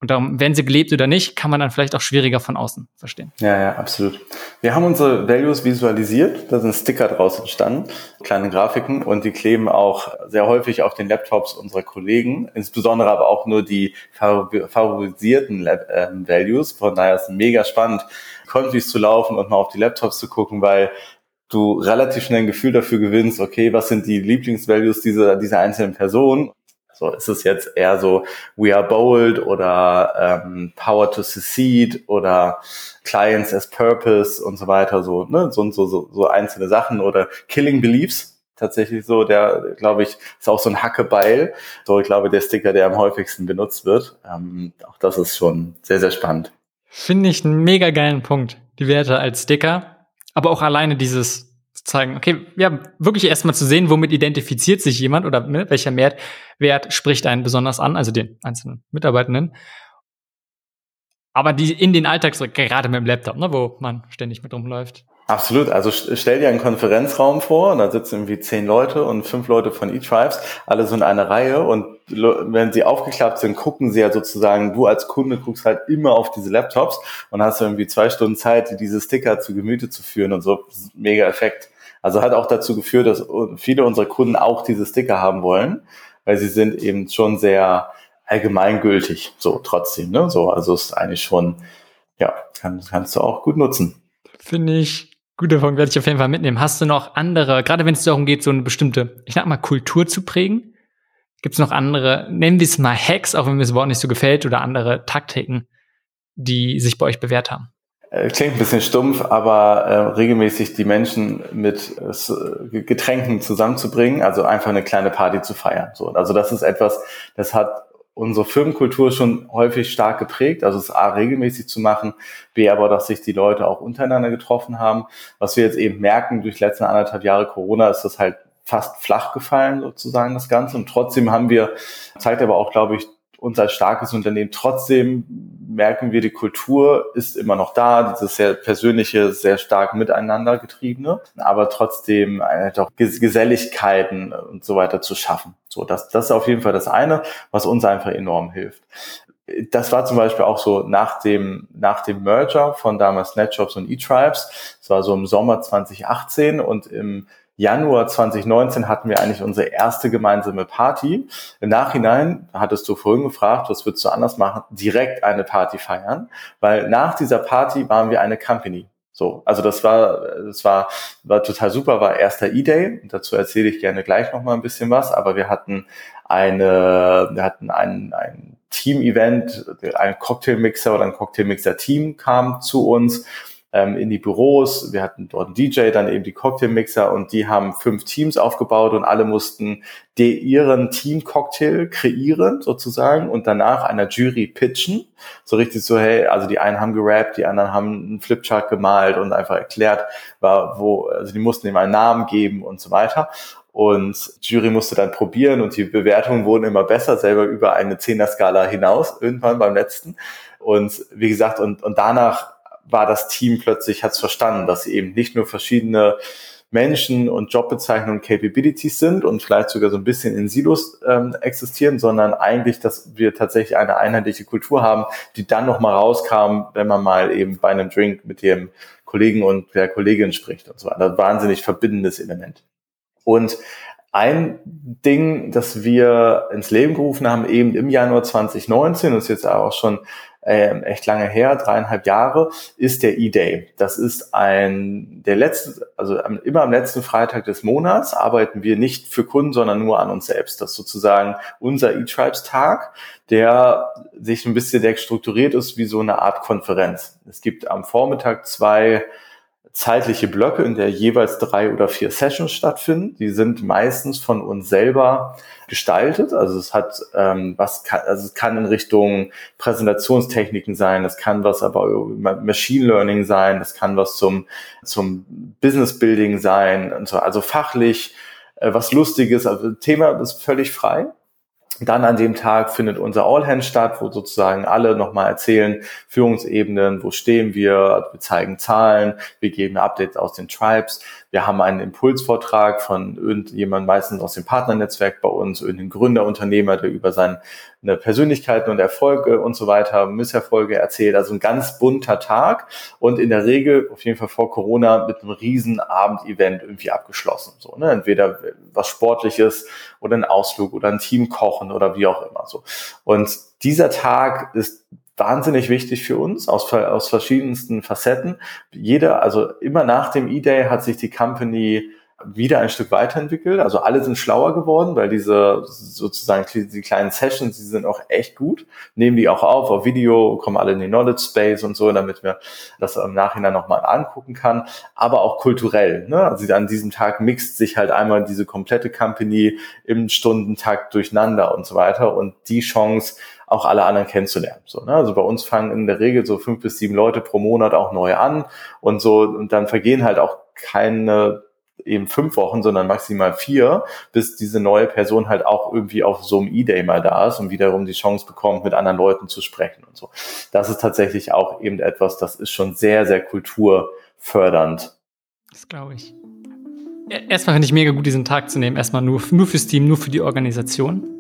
S2: Und darum, wenn sie gelebt oder nicht, kann man dann vielleicht auch schwieriger von außen verstehen.
S1: Ja, ja, absolut. Wir haben unsere Values visualisiert. Da sind Sticker draus entstanden, kleine Grafiken und die kleben auch sehr häufig auf den Laptops unserer Kollegen, insbesondere aber auch nur die favorisierten ähm, Values. Von daher ist es mega spannend, Konfis zu laufen und mal auf die Laptops zu gucken, weil du relativ schnell ein Gefühl dafür gewinnst, okay, was sind die Lieblingsvalues dieser, dieser einzelnen Person so ist es jetzt eher so We are bold oder ähm, Power to secede oder Clients as Purpose und so weiter, so, ne, so, so, so, so einzelne Sachen oder Killing Beliefs tatsächlich so, der, glaube ich, ist auch so ein Hackebeil. So, ich glaube, der Sticker, der am häufigsten benutzt wird. Ähm, auch das ist schon sehr, sehr spannend.
S2: Finde ich einen mega geilen Punkt. Die Werte als Sticker, aber auch alleine dieses zeigen, okay, ja, wirklich erstmal zu sehen, womit identifiziert sich jemand oder ne, welcher Mehrwert spricht einen besonders an, also den einzelnen Mitarbeitenden. Aber die in den Alltag, gerade mit dem Laptop, ne, wo man ständig mit rumläuft.
S1: Absolut. Also stell dir einen Konferenzraum vor, und da sitzen irgendwie zehn Leute und fünf Leute von eTribes, alle so in einer Reihe und wenn sie aufgeklappt sind, gucken sie ja sozusagen, du als Kunde guckst halt immer auf diese Laptops und hast irgendwie zwei Stunden Zeit, diese Sticker zu Gemüte zu führen und so. Mega Effekt. Also hat auch dazu geführt, dass viele unserer Kunden auch diese Sticker haben wollen, weil sie sind eben schon sehr allgemeingültig, so trotzdem, ne? So, also ist eigentlich schon, ja, kann, kannst du auch gut nutzen.
S2: Finde ich guter Punkt, werde ich auf jeden Fall mitnehmen. Hast du noch andere, gerade wenn es darum geht, so eine bestimmte, ich sag mal, Kultur zu prägen? Gibt es noch andere, nennen wir es mal Hacks, auch wenn mir das Wort nicht so gefällt, oder andere Taktiken, die sich bei euch bewährt haben?
S1: Äh, klingt ein bisschen stumpf, aber äh, regelmäßig die Menschen mit äh, Getränken zusammenzubringen, also einfach eine kleine Party zu feiern. So, also das ist etwas, das hat unsere Firmenkultur schon häufig stark geprägt. Also es A, regelmäßig zu machen, B, aber dass sich die Leute auch untereinander getroffen haben. Was wir jetzt eben merken durch letzte anderthalb Jahre Corona, ist das halt fast flach gefallen sozusagen das Ganze. Und trotzdem haben wir, zeigt aber auch, glaube ich, uns als starkes Unternehmen. Trotzdem merken wir, die Kultur ist immer noch da, dieses sehr persönliche, sehr stark miteinander getriebene, aber trotzdem halt auch Geselligkeiten und so weiter zu schaffen. So, das, das ist auf jeden Fall das eine, was uns einfach enorm hilft. Das war zum Beispiel auch so nach dem, nach dem Merger von damals NetJobs und eTribes. Das war so im Sommer 2018 und im Januar 2019 hatten wir eigentlich unsere erste gemeinsame Party. Im Nachhinein hattest du vorhin gefragt, was würdest du anders machen? Direkt eine Party feiern, weil nach dieser Party waren wir eine Company. So, also das war, das war, war total super, war erster E-Day. Dazu erzähle ich gerne gleich noch mal ein bisschen was. Aber wir hatten eine, wir hatten einen, einen Team-Event, ein Cocktailmixer oder ein Cocktailmixer-Team kam zu uns ähm, in die Büros. Wir hatten dort einen DJ, dann eben die Cocktailmixer und die haben fünf Teams aufgebaut und alle mussten de ihren Team-Cocktail kreieren sozusagen und danach einer Jury pitchen. So richtig so, hey, also die einen haben gerappt, die anderen haben einen Flipchart gemalt und einfach erklärt, war, wo, also die mussten ihm einen Namen geben und so weiter. Und Jury musste dann probieren und die Bewertungen wurden immer besser, selber über eine Zehner-Skala hinaus, irgendwann beim letzten. Und wie gesagt, und, und danach war das Team plötzlich, hat es verstanden, dass sie eben nicht nur verschiedene Menschen und Jobbezeichnungen und Capabilities sind und vielleicht sogar so ein bisschen in Silos ähm, existieren, sondern eigentlich, dass wir tatsächlich eine einheitliche Kultur haben, die dann nochmal rauskam, wenn man mal eben bei einem Drink mit dem Kollegen und der Kollegin spricht und so weiter. Wahnsinnig verbindendes Element. Und ein Ding, das wir ins Leben gerufen haben, eben im Januar 2019, das ist jetzt auch schon ähm, echt lange her, dreieinhalb Jahre, ist der E-Day. Das ist ein, der letzte, also immer am letzten Freitag des Monats arbeiten wir nicht für Kunden, sondern nur an uns selbst. Das ist sozusagen unser E-Tribes-Tag, der sich ein bisschen der strukturiert ist wie so eine Art Konferenz. Es gibt am Vormittag zwei zeitliche Blöcke, in der jeweils drei oder vier Sessions stattfinden. Die sind meistens von uns selber gestaltet. Also es hat ähm, was kann, also es kann in Richtung Präsentationstechniken sein, es kann was aber Machine Learning sein, es kann was zum zum Business Building sein und so. Also fachlich äh, was Lustiges. Also Thema ist völlig frei. Dann an dem Tag findet unser All-Hand statt, wo sozusagen alle nochmal erzählen, Führungsebenen, wo stehen wir, wir zeigen Zahlen, wir geben Updates aus den Tribes, wir haben einen Impulsvortrag von irgendjemand meistens aus dem Partnernetzwerk bei uns, irgendein Gründerunternehmer, der über seine Persönlichkeiten und Erfolge und so weiter, Misserfolge erzählt. Also ein ganz bunter Tag und in der Regel, auf jeden Fall vor Corona, mit einem riesen Abendevent irgendwie abgeschlossen. So, ne? Entweder was Sportliches oder ein Ausflug oder ein Team kochen oder wie auch immer so. Und dieser Tag ist wahnsinnig wichtig für uns aus, aus verschiedensten Facetten. Jeder, also immer nach dem E-Day hat sich die Company wieder ein Stück weiterentwickelt. Also alle sind schlauer geworden, weil diese sozusagen die kleinen Sessions, die sind auch echt gut. Nehmen die auch auf, auf Video, kommen alle in den Knowledge Space und so, damit wir das im Nachhinein nochmal angucken kann. Aber auch kulturell. Ne? Also an diesem Tag mixt sich halt einmal diese komplette Company im Stundentakt durcheinander und so weiter. Und die Chance, auch alle anderen kennenzulernen. So, ne? Also bei uns fangen in der Regel so fünf bis sieben Leute pro Monat auch neu an und so und dann vergehen halt auch keine eben fünf Wochen, sondern maximal vier, bis diese neue Person halt auch irgendwie auf so einem E-Day mal da ist und wiederum die Chance bekommt, mit anderen Leuten zu sprechen und so. Das ist tatsächlich auch eben etwas, das ist schon sehr, sehr kulturfördernd.
S2: Das glaube ich. Erstmal finde ich mega gut, diesen Tag zu nehmen. Erstmal nur, nur fürs Team, nur für die Organisation.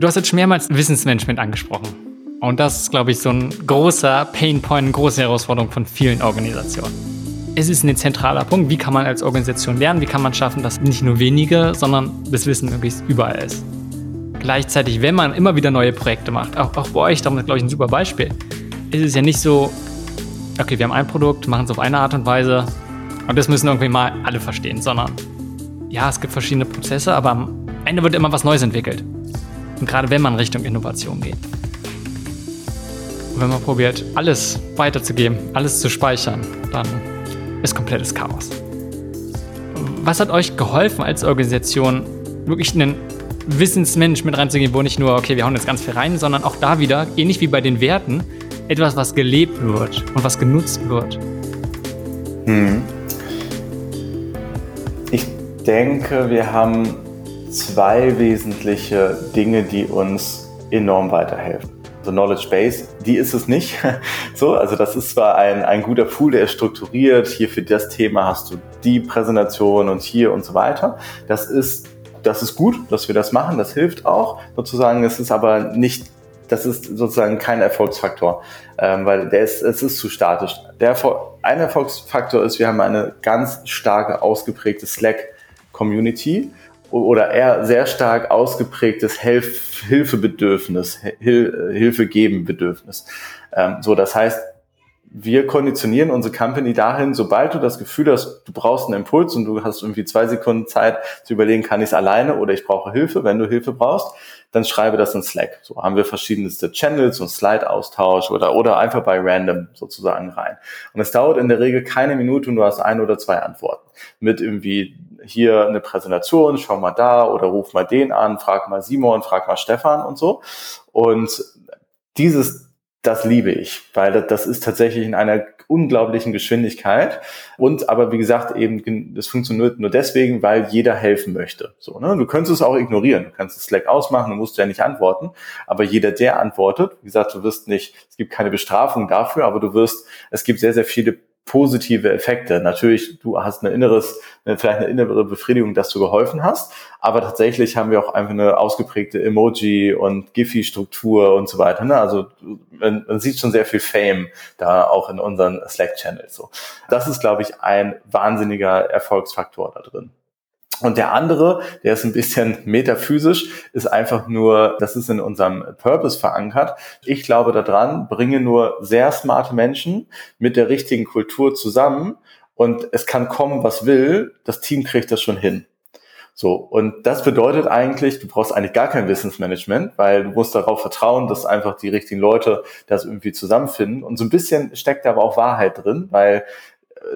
S2: Du hast jetzt mehrmals Wissensmanagement angesprochen. Und das ist, glaube ich, so ein großer Painpoint, eine große Herausforderung von vielen Organisationen. Es ist ein zentraler Punkt. Wie kann man als Organisation lernen? Wie kann man schaffen, dass nicht nur wenige, sondern das Wissen möglichst überall ist? Gleichzeitig, wenn man immer wieder neue Projekte macht, auch, auch bei euch, damit glaube ich ein super Beispiel, ist es ja nicht so, okay, wir haben ein Produkt, machen es auf eine Art und Weise und das müssen irgendwie mal alle verstehen, sondern ja, es gibt verschiedene Prozesse, aber am Ende wird immer was Neues entwickelt. Und gerade wenn man Richtung Innovation geht. Und wenn man probiert, alles weiterzugeben, alles zu speichern, dann ist komplettes Chaos. Was hat euch geholfen als Organisation, wirklich einen Wissensmanagement reinzugehen, wo nicht nur, okay, wir hauen jetzt ganz viel rein, sondern auch da wieder, ähnlich wie bei den Werten, etwas, was gelebt wird und was genutzt wird? Hm.
S1: Ich denke, wir haben zwei wesentliche Dinge, die uns enorm weiterhelfen. Also Knowledge Base, die ist es nicht. (laughs) so, also das ist zwar ein, ein guter Pool, der ist strukturiert. Hier für das Thema hast du die Präsentation und hier und so weiter. Das ist, das ist gut, dass wir das machen. Das hilft auch sozusagen. Es ist aber nicht das ist sozusagen kein Erfolgsfaktor, ähm, weil der ist, es ist zu statisch. Der Erfolg, ein Erfolgsfaktor ist, wir haben eine ganz starke, ausgeprägte Slack-Community, oder eher sehr stark ausgeprägtes Hilf Hilfebedürfnis, Hil Hilfegebenbedürfnis. Ähm, so, das heißt, wir konditionieren unsere Company dahin, sobald du das Gefühl hast, du brauchst einen Impuls und du hast irgendwie zwei Sekunden Zeit zu überlegen, kann ich es alleine oder ich brauche Hilfe, wenn du Hilfe brauchst, dann schreibe das in Slack. So haben wir verschiedenste Channels und Slide-Austausch oder, oder einfach bei random sozusagen rein. Und es dauert in der Regel keine Minute und du hast ein oder zwei Antworten. Mit irgendwie hier eine Präsentation, schau mal da oder ruf mal den an, frag mal Simon, frag mal Stefan und so. Und dieses das liebe ich, weil das, ist tatsächlich in einer unglaublichen Geschwindigkeit. Und aber wie gesagt, eben, das funktioniert nur deswegen, weil jeder helfen möchte. So, ne? Du könntest es auch ignorieren. Du kannst das Slack ausmachen, du musst ja nicht antworten. Aber jeder, der antwortet, wie gesagt, du wirst nicht, es gibt keine Bestrafung dafür, aber du wirst, es gibt sehr, sehr viele positive Effekte. Natürlich, du hast eine inneres, vielleicht eine innere Befriedigung, dass du geholfen hast, aber tatsächlich haben wir auch einfach eine ausgeprägte Emoji und Giphy-Struktur und so weiter. Ne? Also man, man, sieht schon sehr viel Fame da auch in unseren Slack-Channels. So, das ist, glaube ich, ein wahnsinniger Erfolgsfaktor da drin. Und der andere, der ist ein bisschen (laughs) metaphysisch, ist einfach nur, das ist in unserem Purpose verankert. Ich glaube daran, bringe nur sehr smarte Menschen mit der richtigen Kultur zusammen und es kann kommen, was will. Das Team kriegt das schon hin. So. Und das bedeutet eigentlich, du brauchst eigentlich gar kein Wissensmanagement, weil du musst darauf vertrauen, dass einfach die richtigen Leute das irgendwie zusammenfinden. Und so ein bisschen steckt da aber auch Wahrheit drin, weil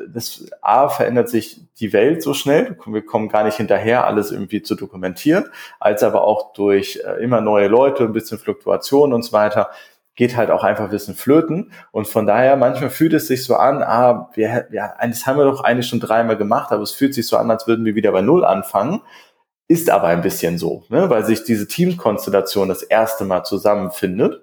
S1: das A verändert sich die Welt so schnell, wir kommen gar nicht hinterher, alles irgendwie zu dokumentieren, als aber auch durch äh, immer neue Leute, ein bisschen Fluktuation und so weiter, geht halt auch einfach ein bisschen flöten. Und von daher, manchmal fühlt es sich so an, ah, wir, ja, das haben wir doch eigentlich schon dreimal gemacht, aber es fühlt sich so an, als würden wir wieder bei Null anfangen. Ist aber ein bisschen so, ne? weil sich diese Teamkonstellation das erste Mal zusammenfindet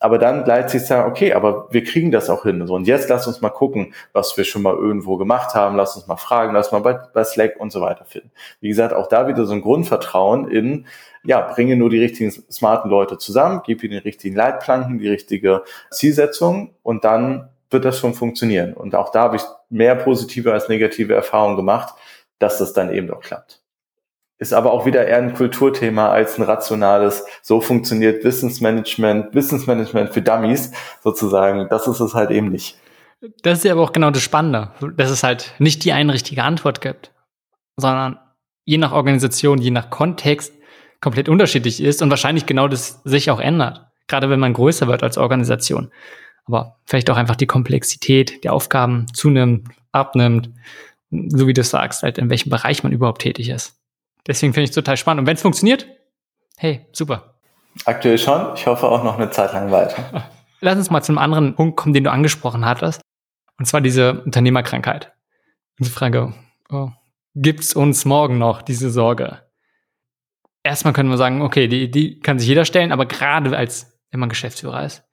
S1: aber dann gleichzeitig sagen, okay, aber wir kriegen das auch hin. So, und jetzt lass uns mal gucken, was wir schon mal irgendwo gemacht haben. Lass uns mal fragen, lass mal bei, bei Slack und so weiter finden. Wie gesagt, auch da wieder so ein Grundvertrauen in, ja, bringe nur die richtigen smarten Leute zusammen, gib ihnen die richtigen Leitplanken, die richtige Zielsetzung und dann wird das schon funktionieren. Und auch da habe ich mehr positive als negative Erfahrungen gemacht, dass das dann eben doch klappt ist aber auch wieder eher ein Kulturthema als ein rationales, so funktioniert Wissensmanagement, Wissensmanagement für Dummies sozusagen. Das ist es halt eben nicht.
S2: Das ist ja aber auch genau das Spannende, dass es halt nicht die eine richtige Antwort gibt, sondern je nach Organisation, je nach Kontext komplett unterschiedlich ist und wahrscheinlich genau das sich auch ändert. Gerade wenn man größer wird als Organisation. Aber vielleicht auch einfach die Komplexität der Aufgaben zunimmt, abnimmt, so wie du sagst, halt in welchem Bereich man überhaupt tätig ist. Deswegen finde ich es total spannend. Und wenn es funktioniert, hey, super.
S1: Aktuell schon. Ich hoffe auch noch eine Zeit lang weiter. (laughs)
S2: Lass uns mal zum anderen Punkt kommen, den du angesprochen hattest. Und zwar diese Unternehmerkrankheit. Und die Frage, oh, gibt es uns morgen noch diese Sorge? Erstmal können wir sagen, okay, die, die kann sich jeder stellen, aber gerade als, wenn man Geschäftsführer ist,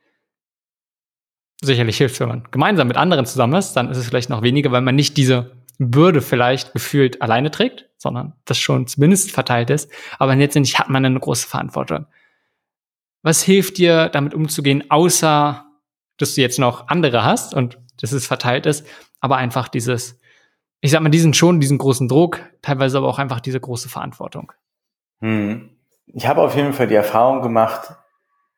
S2: sicherlich hilft, wenn man gemeinsam mit anderen zusammen ist, dann ist es vielleicht noch weniger, weil man nicht diese Bürde vielleicht gefühlt alleine trägt, sondern das schon zumindest verteilt ist. Aber letztendlich hat man eine große Verantwortung. Was hilft dir, damit umzugehen, außer dass du jetzt noch andere hast und dass es verteilt ist, aber einfach dieses, ich sag mal, diesen schon, diesen großen Druck, teilweise aber auch einfach diese große Verantwortung.
S1: Hm. Ich habe auf jeden Fall die Erfahrung gemacht,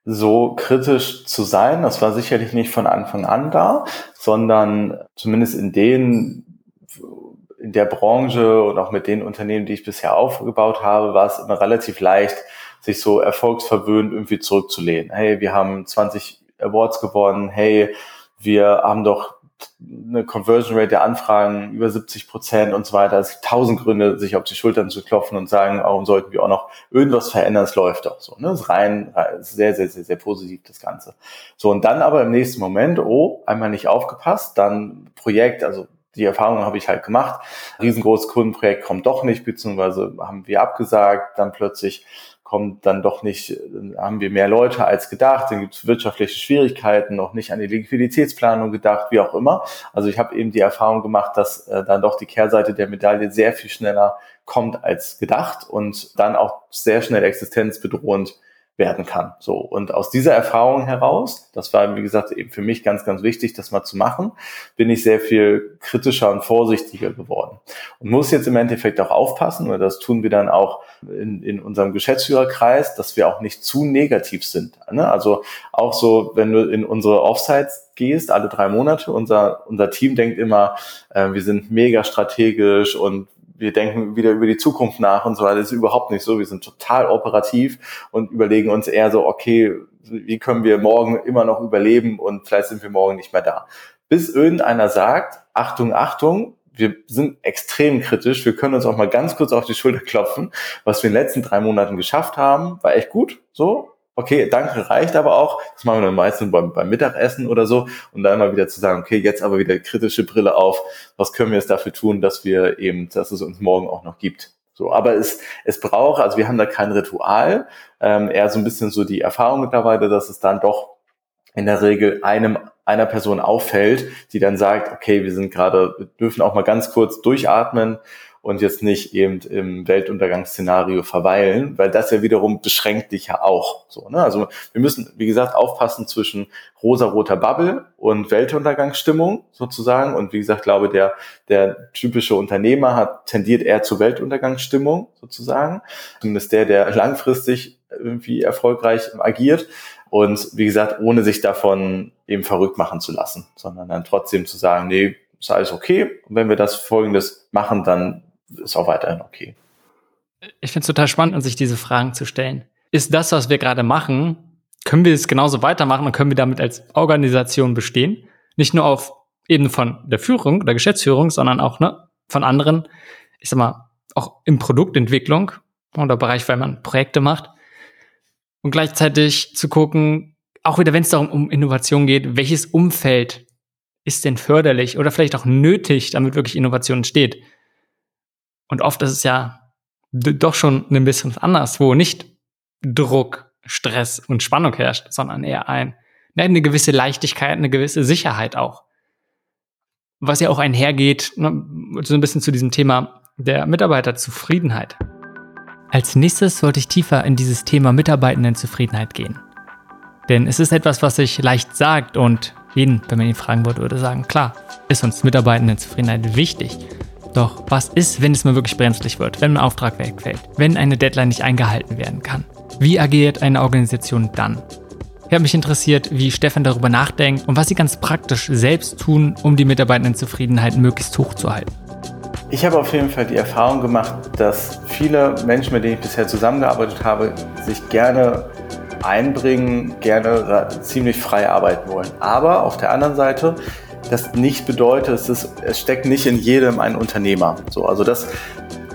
S1: so kritisch zu sein. Das war sicherlich nicht von Anfang an da, sondern zumindest in den in der Branche und auch mit den Unternehmen, die ich bisher aufgebaut habe, war es immer relativ leicht, sich so erfolgsverwöhnt irgendwie zurückzulehnen. Hey, wir haben 20 Awards gewonnen. Hey, wir haben doch eine Conversion Rate der Anfragen über 70 Prozent und so weiter. Es gibt tausend Gründe, sich auf die Schultern zu klopfen und sagen, warum sollten wir auch noch irgendwas verändern? Es läuft doch so. Ne? Das ist rein, sehr, sehr, sehr, sehr positiv, das Ganze. So, und dann aber im nächsten Moment, oh, einmal nicht aufgepasst, dann Projekt, also die Erfahrung habe ich halt gemacht. Riesengroßes Kundenprojekt kommt doch nicht, beziehungsweise haben wir abgesagt, dann plötzlich kommt dann doch nicht, haben wir mehr Leute als gedacht, dann gibt es wirtschaftliche Schwierigkeiten, noch nicht an die Liquiditätsplanung gedacht, wie auch immer. Also ich habe eben die Erfahrung gemacht, dass äh, dann doch die Kehrseite der Medaille sehr viel schneller kommt als gedacht und dann auch sehr schnell existenzbedrohend werden kann. So. Und aus dieser Erfahrung heraus, das war, wie gesagt, eben für mich ganz, ganz wichtig, das mal zu machen, bin ich sehr viel kritischer und vorsichtiger geworden. Und muss jetzt im Endeffekt auch aufpassen, oder das tun wir dann auch in, in unserem Geschäftsführerkreis, dass wir auch nicht zu negativ sind. Ne? Also auch so, wenn du in unsere Offsites gehst, alle drei Monate, unser, unser Team denkt immer, äh, wir sind mega strategisch und wir denken wieder über die Zukunft nach und so weiter. Das ist überhaupt nicht so. Wir sind total operativ und überlegen uns eher so, okay, wie können wir morgen immer noch überleben und vielleicht sind wir morgen nicht mehr da. Bis irgendeiner sagt, Achtung, Achtung, wir sind extrem kritisch. Wir können uns auch mal ganz kurz auf die Schulter klopfen. Was wir in den letzten drei Monaten geschafft haben, war echt gut. So, okay, danke reicht aber auch. Das machen wir dann meistens beim, beim Mittagessen oder so. Und dann mal wieder zu sagen, okay, jetzt aber wieder kritische Brille auf. Was können wir jetzt dafür tun, dass wir eben, dass es uns morgen auch noch gibt? So, aber es, es braucht, also wir haben da kein Ritual, ähm, eher so ein bisschen so die Erfahrung mittlerweile, dass es dann doch in der Regel einem einer Person auffällt, die dann sagt, okay, wir sind gerade, wir dürfen auch mal ganz kurz durchatmen und jetzt nicht eben im Weltuntergangsszenario verweilen, weil das ja wiederum beschränkt dich ja auch. So, ne? Also wir müssen, wie gesagt, aufpassen zwischen rosa-roter Bubble und Weltuntergangsstimmung sozusagen. Und wie gesagt, glaube der der typische Unternehmer hat tendiert eher zur Weltuntergangsstimmung sozusagen. Zumindest der, der langfristig irgendwie erfolgreich agiert. Und wie gesagt, ohne sich davon eben verrückt machen zu lassen, sondern dann trotzdem zu sagen, nee, ist alles okay. Und wenn wir das Folgendes machen, dann ist auch weiterhin okay.
S2: Ich finde es total spannend, sich diese Fragen zu stellen. Ist das, was wir gerade machen, können wir es genauso weitermachen und können wir damit als Organisation bestehen? Nicht nur auf Ebene von der Führung oder Geschäftsführung, sondern auch ne, von anderen, ich sag mal, auch in Produktentwicklung oder Bereich, weil man Projekte macht. Und gleichzeitig zu gucken, auch wieder, wenn es darum um Innovation geht, welches Umfeld ist denn förderlich oder vielleicht auch nötig, damit wirklich Innovation entsteht? Und oft ist es ja doch schon ein bisschen anders, wo nicht Druck, Stress und Spannung herrscht, sondern eher ein, ne, eine gewisse Leichtigkeit, eine gewisse Sicherheit auch. Was ja auch einhergeht, ne, so ein bisschen zu diesem Thema der Mitarbeiterzufriedenheit. Als nächstes sollte ich tiefer in dieses Thema Mitarbeitendenzufriedenheit gehen. Denn es ist etwas, was sich leicht sagt und jeden, wenn man ihn fragen würde, würde sagen, klar, ist uns Mitarbeitendenzufriedenheit wichtig. Doch was ist, wenn es mal wirklich brenzlig wird, wenn ein Auftrag wegfällt, wenn eine Deadline nicht eingehalten werden kann? Wie agiert eine Organisation dann? Ich habe mich interessiert, wie Stefan darüber nachdenkt und was sie ganz praktisch selbst tun, um die Mitarbeitendenzufriedenheit möglichst hoch zu halten.
S1: Ich habe auf jeden Fall die Erfahrung gemacht, dass viele Menschen, mit denen ich bisher zusammengearbeitet habe, sich gerne einbringen, gerne ziemlich frei arbeiten wollen. Aber auf der anderen Seite das nicht bedeutet, es, ist, es steckt nicht in jedem ein Unternehmer. So, also das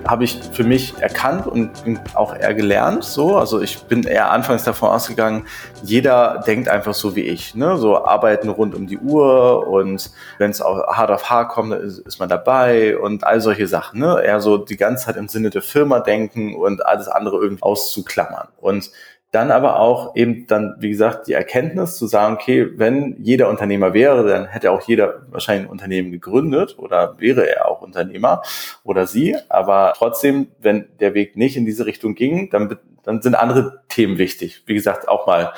S1: habe ich für mich erkannt und auch eher gelernt. So, also ich bin eher anfangs davon ausgegangen, jeder denkt einfach so wie ich. Ne? So arbeiten rund um die Uhr und wenn es auch hart auf hart kommt, ist, ist, man dabei und all solche Sachen. Ne? Eher so die ganze Zeit im Sinne der Firma denken und alles andere irgendwie auszuklammern. Und dann aber auch eben dann, wie gesagt, die Erkenntnis zu sagen, okay, wenn jeder Unternehmer wäre, dann hätte auch jeder wahrscheinlich ein Unternehmen gegründet oder wäre er auch Unternehmer oder sie. Aber trotzdem, wenn der Weg nicht in diese Richtung ging, dann, dann sind andere Themen wichtig. Wie gesagt, auch mal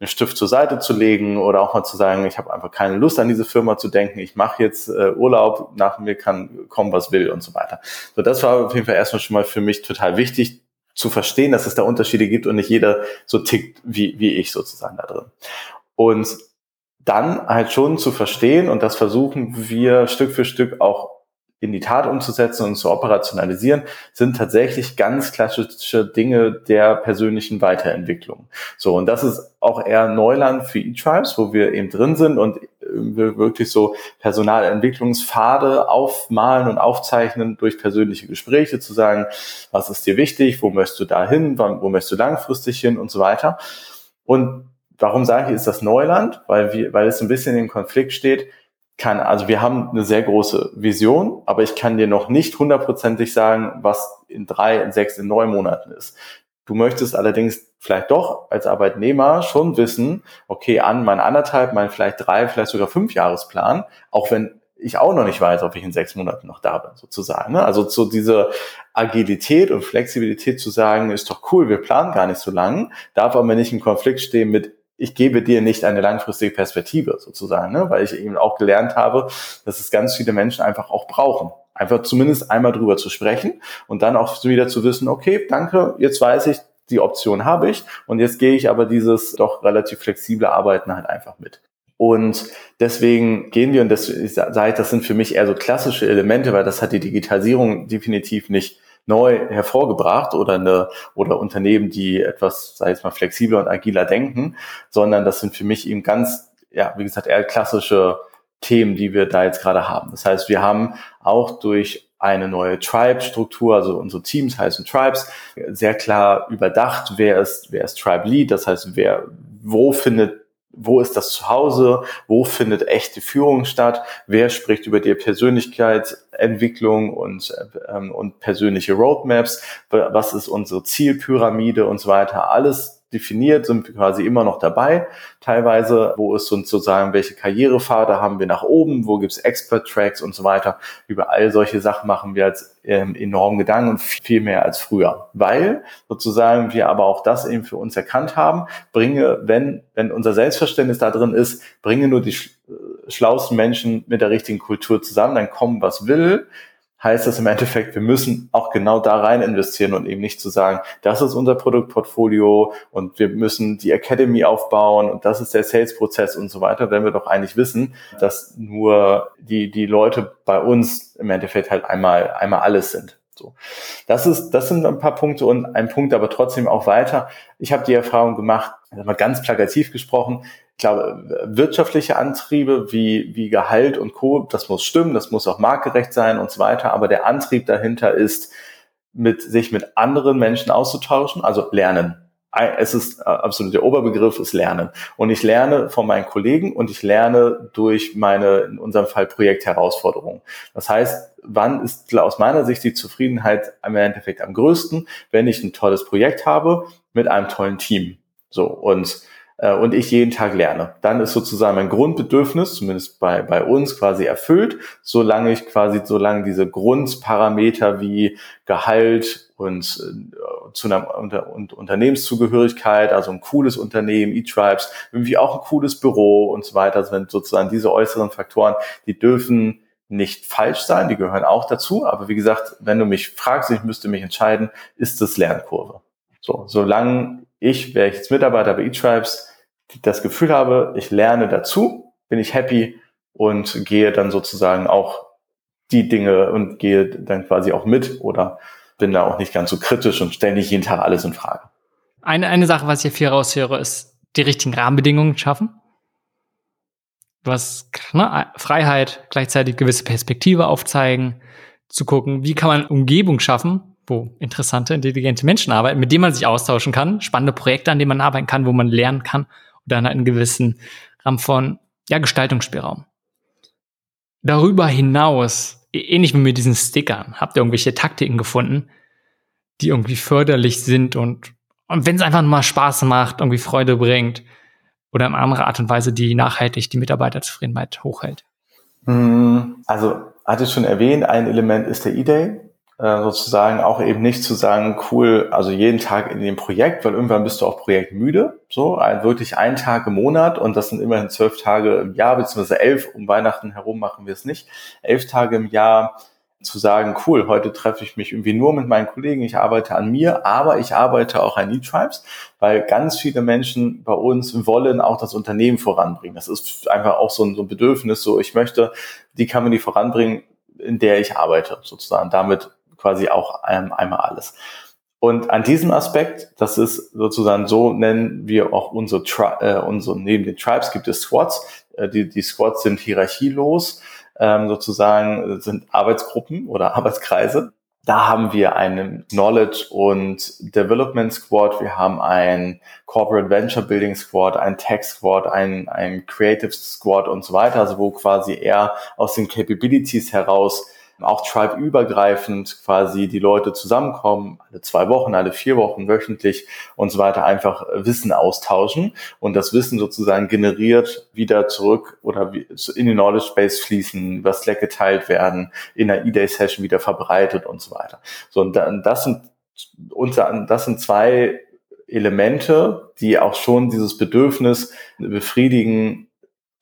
S1: einen Stift zur Seite zu legen oder auch mal zu sagen, ich habe einfach keine Lust an diese Firma zu denken, ich mache jetzt äh, Urlaub, nach mir kann kommen, was will und so weiter. So, das war auf jeden Fall erstmal schon mal für mich total wichtig, zu verstehen, dass es da Unterschiede gibt und nicht jeder so tickt wie, wie ich sozusagen da drin. Und dann halt schon zu verstehen, und das versuchen wir Stück für Stück auch in die Tat umzusetzen und zu operationalisieren, sind tatsächlich ganz klassische Dinge der persönlichen Weiterentwicklung. So, und das ist auch eher Neuland für eTribes, wo wir eben drin sind und wir wirklich so Personalentwicklungspfade aufmalen und aufzeichnen durch persönliche Gespräche, zu sagen, was ist dir wichtig, wo möchtest du da hin, wo möchtest du langfristig hin und so weiter. Und warum sage ich, ist das Neuland? Weil, wir, weil es ein bisschen im Konflikt steht, kann, also wir haben eine sehr große Vision, aber ich kann dir noch nicht hundertprozentig sagen, was in drei, in sechs, in neun Monaten ist. Du möchtest allerdings vielleicht doch als Arbeitnehmer schon wissen, okay, an mein anderthalb, mein vielleicht drei, vielleicht sogar fünf Jahresplan, auch wenn ich auch noch nicht weiß, ob ich in sechs Monaten noch da bin, sozusagen. Ne? Also so diese Agilität und Flexibilität zu sagen, ist doch cool, wir planen gar nicht so lang, darf aber nicht im Konflikt stehen mit, ich gebe dir nicht eine langfristige Perspektive sozusagen, ne? weil ich eben auch gelernt habe, dass es ganz viele Menschen einfach auch brauchen. Einfach zumindest einmal drüber zu sprechen und dann auch wieder zu wissen, okay, danke, jetzt weiß ich, die Option habe ich und jetzt gehe ich aber dieses doch relativ flexible Arbeiten halt einfach mit. Und deswegen gehen wir, und das, ich sage, das sind für mich eher so klassische Elemente, weil das hat die Digitalisierung definitiv nicht neu hervorgebracht oder eine oder Unternehmen, die etwas, sei es mal flexibler und agiler denken, sondern das sind für mich eben ganz, ja, wie gesagt, eher klassische Themen, die wir da jetzt gerade haben. Das heißt, wir haben auch durch eine neue Tribe-Struktur, also unsere Teams heißen Tribes, sehr klar überdacht, wer ist, wer ist Tribe Lead, das heißt, wer, wo findet wo ist das Zuhause, wo findet echte Führung statt, wer spricht über die Persönlichkeitsentwicklung und, ähm, und persönliche Roadmaps, was ist unsere Zielpyramide und so weiter. Alles definiert, sind wir quasi immer noch dabei. Teilweise, wo ist sozusagen, welche Karrierepfade haben wir nach oben, wo gibt's Expert-Tracks und so weiter. Über all solche Sachen machen wir jetzt ähm, enorm Gedanken und viel mehr als früher. Weil sozusagen wir aber auch das eben für uns erkannt haben, bringe, wenn, wenn unser Selbstverständnis da drin ist, bringe nur die schlauesten Menschen mit der richtigen Kultur zusammen, dann kommen, was will heißt das im Endeffekt, wir müssen auch genau da rein investieren und eben nicht zu sagen, das ist unser Produktportfolio und wir müssen die Academy aufbauen und das ist der Sales-Prozess und so weiter, wenn wir doch eigentlich wissen, dass nur die, die Leute bei uns im Endeffekt halt einmal, einmal alles sind. So. Das ist, das sind ein paar Punkte und ein Punkt aber trotzdem auch weiter. Ich habe die Erfahrung gemacht, mal ganz plakativ gesprochen, ich glaube, wirtschaftliche Antriebe wie, wie Gehalt und Co., das muss stimmen, das muss auch marktgerecht sein und so weiter. Aber der Antrieb dahinter ist, mit, sich mit anderen Menschen auszutauschen, also lernen. Es ist äh, absolut der Oberbegriff ist Lernen. Und ich lerne von meinen Kollegen und ich lerne durch meine, in unserem Fall Projektherausforderungen. Das heißt, wann ist aus meiner Sicht die Zufriedenheit im Endeffekt am größten, wenn ich ein tolles Projekt habe mit einem tollen Team. So. Und äh, und ich jeden Tag lerne. Dann ist sozusagen mein Grundbedürfnis, zumindest bei, bei uns, quasi erfüllt, solange ich quasi, solange diese Grundparameter wie Gehalt und, äh, zu einer Unter und Unternehmenszugehörigkeit, also ein cooles Unternehmen, E-Tribes, irgendwie auch ein cooles Büro und so weiter, sind sozusagen diese äußeren Faktoren, die dürfen nicht falsch sein, die gehören auch dazu. Aber wie gesagt, wenn du mich fragst, ich müsste mich entscheiden, ist das Lernkurve. So, solange ich, wäre ich jetzt Mitarbeiter bei eTribes, das Gefühl habe, ich lerne dazu, bin ich happy und gehe dann sozusagen auch die Dinge und gehe dann quasi auch mit oder bin da auch nicht ganz so kritisch und stelle nicht jeden Tag alles in Frage.
S2: Eine, eine Sache, was ich hier viel raushöre, ist die richtigen Rahmenbedingungen schaffen. Was ne, Freiheit, gleichzeitig gewisse Perspektive aufzeigen, zu gucken, wie kann man Umgebung schaffen, wo interessante, intelligente Menschen arbeiten, mit denen man sich austauschen kann, spannende Projekte, an denen man arbeiten kann, wo man lernen kann und dann einen gewissen Rahmen von ja, Gestaltungsspielraum. Darüber hinaus, ähnlich wie mit diesen Stickern, habt ihr irgendwelche Taktiken gefunden, die irgendwie förderlich sind und, und wenn es einfach mal Spaß macht, irgendwie Freude bringt oder in anderer Art und Weise, die nachhaltig die Mitarbeiterzufriedenheit hochhält?
S1: Hm, also, hatte ich schon erwähnt, ein Element ist der E-Day. Äh, sozusagen auch eben nicht zu sagen, cool, also jeden Tag in dem Projekt, weil irgendwann bist du auch projektmüde, so, ein, wirklich ein Tag im Monat und das sind immerhin zwölf Tage im Jahr, beziehungsweise elf, um Weihnachten herum machen wir es nicht, elf Tage im Jahr zu sagen, cool, heute treffe ich mich irgendwie nur mit meinen Kollegen, ich arbeite an mir, aber ich arbeite auch an E-Tribes, weil ganz viele Menschen bei uns wollen auch das Unternehmen voranbringen. Das ist einfach auch so ein, so ein Bedürfnis, so ich möchte die Company voranbringen, in der ich arbeite, sozusagen. Damit quasi auch ähm, einmal alles. Und an diesem Aspekt, das ist sozusagen so, nennen wir auch unsere, Tri äh, unsere neben den Tribes gibt es Squads. Äh, die, die Squads sind hierarchielos, ähm, sozusagen sind Arbeitsgruppen oder (laughs) Arbeitskreise. Da haben wir einen Knowledge und Development Squad, wir haben ein Corporate Venture Building Squad, ein Tech Squad, ein, ein Creative Squad und so weiter, also wo quasi eher aus den Capabilities heraus auch tribe-übergreifend quasi die Leute zusammenkommen, alle zwei Wochen, alle vier Wochen, wöchentlich und so weiter, einfach Wissen austauschen und das Wissen sozusagen generiert wieder zurück oder in den Knowledge Base fließen, über Slack geteilt werden, in der E-Day-Session wieder verbreitet und so weiter. So, und das sind unter, das sind zwei Elemente, die auch schon dieses Bedürfnis befriedigen,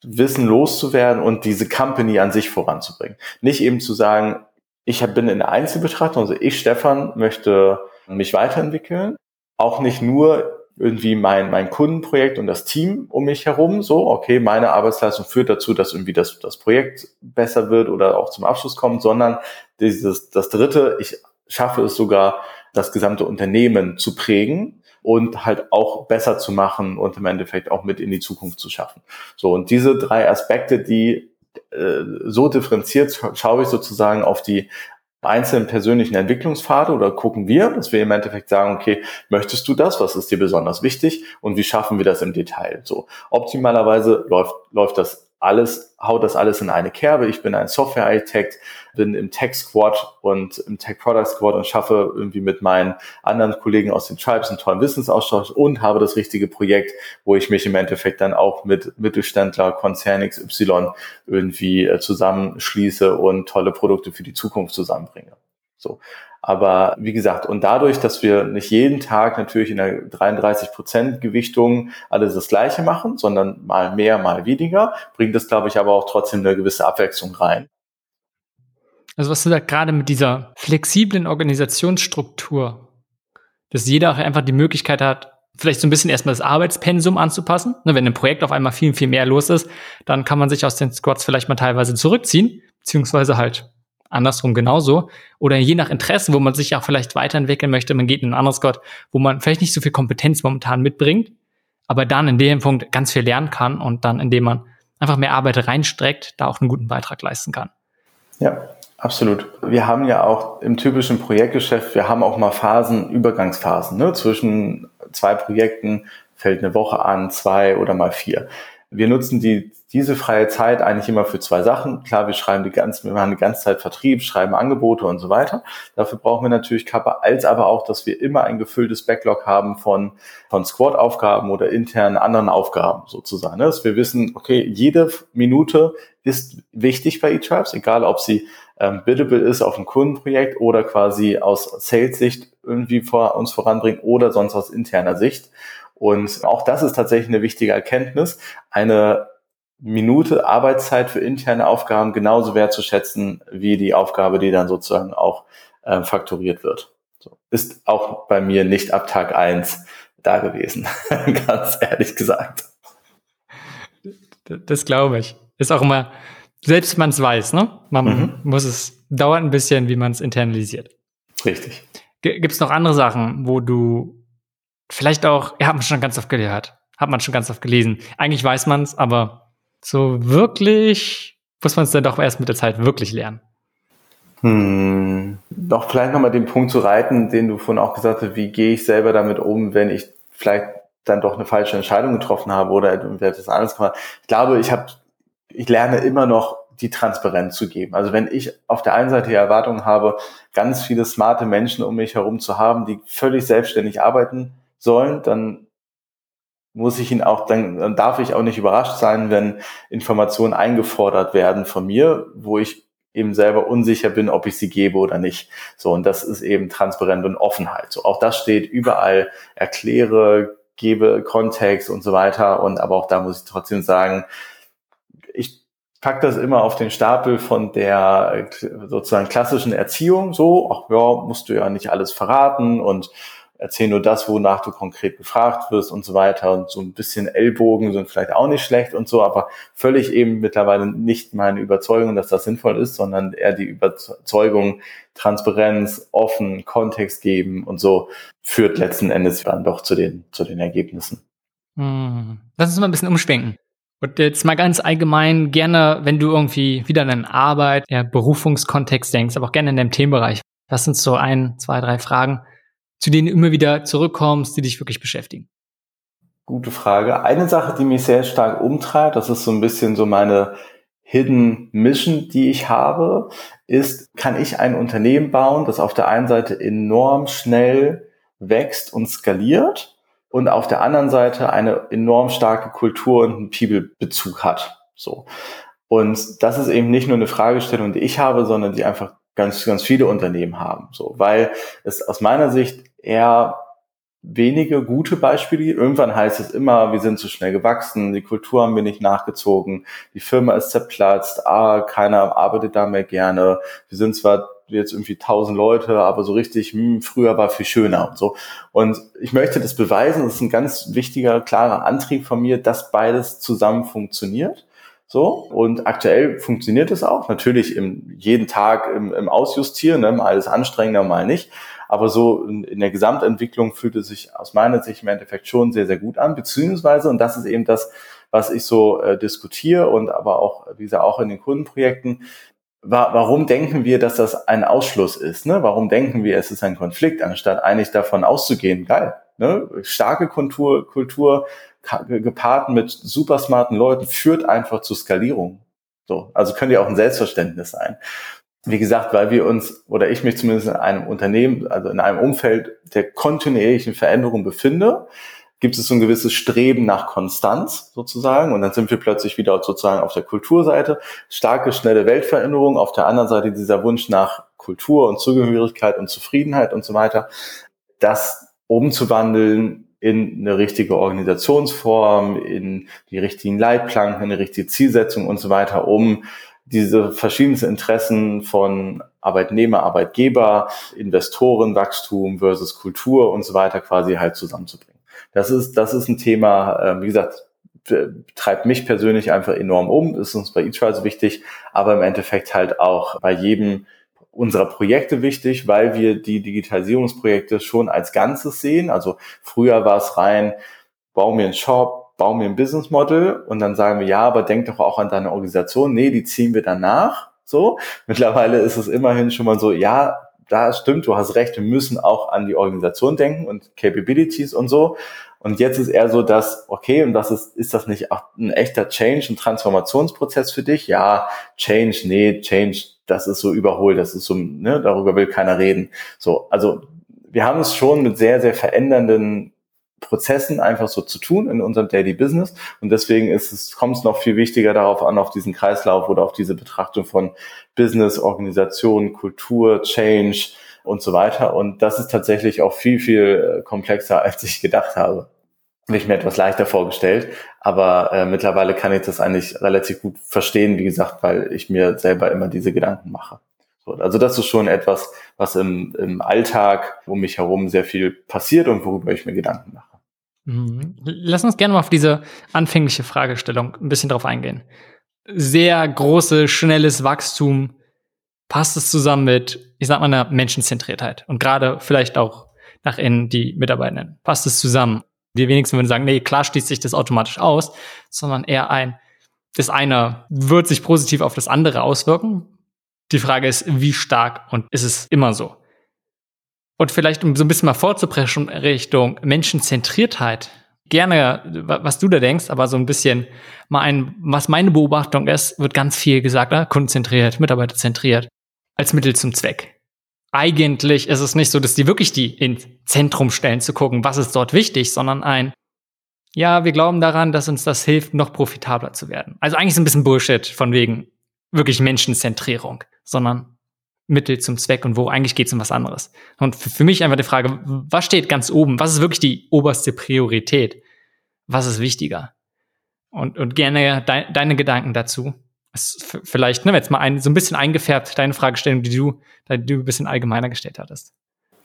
S1: Wissen loszuwerden und diese Company an sich voranzubringen. Nicht eben zu sagen, ich bin in der Einzelbetrachtung, also ich, Stefan, möchte mich weiterentwickeln. Auch nicht nur irgendwie mein, mein Kundenprojekt und das Team um mich herum, so, okay, meine Arbeitsleistung führt dazu, dass irgendwie das, das Projekt besser wird oder auch zum Abschluss kommt, sondern dieses, das dritte, ich schaffe es sogar, das gesamte Unternehmen zu prägen und halt auch besser zu machen und im Endeffekt auch mit in die Zukunft zu schaffen. So, und diese drei Aspekte, die äh, so differenziert schaue ich sozusagen auf die einzelnen persönlichen Entwicklungspfade oder gucken wir, dass wir im Endeffekt sagen, okay, möchtest du das? Was ist dir besonders wichtig? Und wie schaffen wir das im Detail? So, optimalerweise läuft, läuft das alles, haut das alles in eine Kerbe. Ich bin ein Software-Architekt, bin im Tech Squad und im Tech Product Squad und schaffe irgendwie mit meinen anderen Kollegen aus den Tribes einen tollen Wissensaustausch und habe das richtige Projekt, wo ich mich im Endeffekt dann auch mit Mittelständler, Konzern XY irgendwie äh, zusammenschließe und tolle Produkte für die Zukunft zusammenbringe. So. Aber wie gesagt, und dadurch, dass wir nicht jeden Tag natürlich in der 33 Prozent Gewichtung alles das Gleiche machen, sondern mal mehr, mal weniger, bringt es, glaube ich, aber auch trotzdem eine gewisse Abwechslung rein.
S2: Also was du da gerade mit dieser flexiblen Organisationsstruktur, dass jeder auch einfach die Möglichkeit hat, vielleicht so ein bisschen erstmal das Arbeitspensum anzupassen. Ne, wenn ein Projekt auf einmal viel, viel mehr los ist, dann kann man sich aus den Squads vielleicht mal teilweise zurückziehen, beziehungsweise halt andersrum genauso. Oder je nach Interesse, wo man sich auch vielleicht weiterentwickeln möchte, man geht in ein anderes Gott, wo man vielleicht nicht so viel Kompetenz momentan mitbringt, aber dann in dem Punkt ganz viel lernen kann und dann, indem man einfach mehr Arbeit reinstreckt, da auch einen guten Beitrag leisten kann.
S1: Ja, absolut. Wir haben ja auch im typischen Projektgeschäft, wir haben auch mal Phasen, Übergangsphasen, ne? zwischen zwei Projekten fällt eine Woche an, zwei oder mal vier wir nutzen die, diese freie Zeit eigentlich immer für zwei Sachen. Klar, wir schreiben die ganze, wir machen die ganze Zeit Vertrieb, schreiben Angebote und so weiter. Dafür brauchen wir natürlich Kappa, als aber auch, dass wir immer ein gefülltes Backlog haben von, von Squad-Aufgaben oder internen anderen Aufgaben sozusagen. Dass wir wissen, okay, jede Minute ist wichtig bei eTribes, egal ob sie ähm, biddable ist auf ein Kundenprojekt oder quasi aus Sales-Sicht irgendwie vor uns voranbringt oder sonst aus interner Sicht. Und auch das ist tatsächlich eine wichtige Erkenntnis, eine Minute Arbeitszeit für interne Aufgaben genauso wertzuschätzen wie die Aufgabe, die dann sozusagen auch äh, fakturiert wird. So. Ist auch bei mir nicht ab Tag eins da gewesen, (laughs) ganz ehrlich gesagt.
S2: Das glaube ich. Ist auch immer, selbst man es weiß, ne? Man mhm. muss es, dauert ein bisschen, wie man es internalisiert.
S1: Richtig.
S2: Gibt es noch andere Sachen, wo du Vielleicht auch, ja, hat man schon ganz oft gehört, hat man schon ganz oft gelesen. Eigentlich weiß man es, aber so wirklich muss man es dann doch erst mit der Zeit wirklich lernen.
S1: Hm, doch vielleicht nochmal den Punkt zu reiten, den du vorhin auch gesagt hast, wie gehe ich selber damit um, wenn ich vielleicht dann doch eine falsche Entscheidung getroffen habe oder etwas anderes gemacht. Ich glaube, ich habe, ich lerne immer noch die Transparenz zu geben. Also wenn ich auf der einen Seite die Erwartung habe, ganz viele smarte Menschen um mich herum zu haben, die völlig selbstständig arbeiten, sollen, dann muss ich ihn auch, dann, dann darf ich auch nicht überrascht sein, wenn Informationen eingefordert werden von mir, wo ich eben selber unsicher bin, ob ich sie gebe oder nicht. So, und das ist eben Transparenz und Offenheit. So, auch das steht überall, erkläre, gebe Kontext und so weiter. Und aber auch da muss ich trotzdem sagen, ich pack das immer auf den Stapel von der sozusagen klassischen Erziehung. So, ach ja, musst du ja nicht alles verraten und erzähl nur das, wonach du konkret gefragt wirst und so weiter. Und so ein bisschen Ellbogen sind vielleicht auch nicht schlecht und so, aber völlig eben mittlerweile nicht meine Überzeugung, dass das sinnvoll ist, sondern eher die Überzeugung, Transparenz, offen, Kontext geben und so führt letzten Endes dann doch zu den, zu den Ergebnissen.
S2: Hm. Lass uns mal ein bisschen umschwenken. Und jetzt mal ganz allgemein gerne, wenn du irgendwie wieder an eine Arbeit, ja, Berufungskontext denkst, aber auch gerne in deinem Themenbereich. Das sind so ein, zwei, drei Fragen zu denen immer wieder zurückkommst, die dich wirklich beschäftigen?
S1: Gute Frage. Eine Sache, die mich sehr stark umtreibt, das ist so ein bisschen so meine Hidden Mission, die ich habe, ist, kann ich ein Unternehmen bauen, das auf der einen Seite enorm schnell wächst und skaliert und auf der anderen Seite eine enorm starke Kultur und einen People-Bezug hat. So. Und das ist eben nicht nur eine Fragestellung, die ich habe, sondern die einfach ganz, ganz viele Unternehmen haben. So, weil es aus meiner Sicht eher wenige gute Beispiele. Irgendwann heißt es immer, wir sind zu schnell gewachsen, die Kultur haben wir nicht nachgezogen, die Firma ist zerplatzt, ah, keiner arbeitet da mehr gerne. Wir sind zwar jetzt irgendwie tausend Leute, aber so richtig, hm, früher war viel schöner und so. Und ich möchte das beweisen, das ist ein ganz wichtiger, klarer Antrieb von mir, dass beides zusammen funktioniert. So, und aktuell funktioniert es auch. Natürlich im, jeden Tag im, im Ausjustieren, ne, mal alles anstrengender, mal nicht. Aber so in, in der Gesamtentwicklung fühlt es sich aus meiner Sicht im Endeffekt schon sehr, sehr gut an. Beziehungsweise, und das ist eben das, was ich so äh, diskutiere und aber auch, wie gesagt, auch in den Kundenprojekten, wa warum denken wir, dass das ein Ausschluss ist? Ne? Warum denken wir, es ist ein Konflikt, anstatt eigentlich davon auszugehen, geil, ne? starke Kultur, Kultur gepaart mit super smarten Leuten führt einfach zu Skalierung. So, also könnte ja auch ein Selbstverständnis sein. Wie gesagt, weil wir uns oder ich mich zumindest in einem Unternehmen, also in einem Umfeld der kontinuierlichen Veränderung befinde, gibt es so ein gewisses Streben nach Konstanz sozusagen. Und dann sind wir plötzlich wieder sozusagen auf der Kulturseite, starke, schnelle Weltveränderung, auf der anderen Seite dieser Wunsch nach Kultur und Zugehörigkeit und Zufriedenheit und so weiter, das umzuwandeln in eine richtige Organisationsform, in die richtigen Leitplanken, eine richtige Zielsetzung und so weiter, um diese verschiedensten Interessen von Arbeitnehmer, Arbeitgeber, Investoren, Wachstum versus Kultur und so weiter quasi halt zusammenzubringen. Das ist, das ist ein Thema, äh, wie gesagt, treibt mich persönlich einfach enorm um, ist uns bei eTrials wichtig, aber im Endeffekt halt auch bei jedem unserer Projekte wichtig, weil wir die Digitalisierungsprojekte schon als Ganzes sehen. Also früher war es rein, bau mir einen Shop, bauen wir ein Business Model und dann sagen wir, ja, aber denk doch auch an deine Organisation. Nee, die ziehen wir danach. So. (laughs) Mittlerweile ist es immerhin schon mal so, ja, da stimmt, du hast recht, wir müssen auch an die Organisation denken und Capabilities und so. Und jetzt ist eher so, dass, okay, und was ist, ist das nicht auch ein echter Change, ein Transformationsprozess für dich? Ja, Change, nee, Change, das ist so überholt, das ist so, ne, darüber will keiner reden. So, also wir haben es schon mit sehr, sehr verändernden Prozessen einfach so zu tun in unserem Daily Business. Und deswegen ist es, kommt es noch viel wichtiger darauf an, auf diesen Kreislauf oder auf diese Betrachtung von Business, Organisation, Kultur, Change und so weiter. Und das ist tatsächlich auch viel, viel äh, komplexer, (laughs) als ich gedacht habe. Habe ich mir etwas leichter vorgestellt, aber äh, mittlerweile kann ich das eigentlich relativ gut verstehen, wie gesagt, weil ich mir selber immer diese Gedanken mache. So, also das ist schon etwas, was im, im Alltag um mich herum sehr viel passiert und worüber ich mir Gedanken mache.
S2: Mhm. Lass uns gerne mal auf diese anfängliche Fragestellung ein bisschen drauf eingehen. Sehr große, schnelles Wachstum. Passt es zusammen mit, ich sag mal, einer Menschenzentriertheit und gerade vielleicht auch nach innen die Mitarbeitenden? Passt es zusammen? Die wenigsten würden sagen, nee, klar schließt sich das automatisch aus, sondern eher ein, das eine wird sich positiv auf das andere auswirken. Die Frage ist, wie stark und ist es immer so? Und vielleicht, um so ein bisschen mal vorzupreschen Richtung Menschenzentriertheit, gerne, was du da denkst, aber so ein bisschen mal ein, was meine Beobachtung ist, wird ganz viel gesagt, ne? kundenzentriert, mitarbeiterzentriert, als Mittel zum Zweck. Eigentlich ist es nicht so, dass die wirklich die ins Zentrum stellen zu gucken, was ist dort wichtig, sondern ein, ja, wir glauben daran, dass uns das hilft, noch profitabler zu werden. Also eigentlich ist ein bisschen Bullshit von wegen wirklich Menschenzentrierung, sondern Mittel zum Zweck und wo eigentlich geht es um was anderes. Und für mich einfach die Frage, was steht ganz oben? Was ist wirklich die oberste Priorität? Was ist wichtiger? Und, und gerne de deine Gedanken dazu. Vielleicht, ne, jetzt mal ein, so ein bisschen eingefärbt, deine Fragestellung, die du, die du ein bisschen allgemeiner gestellt hattest.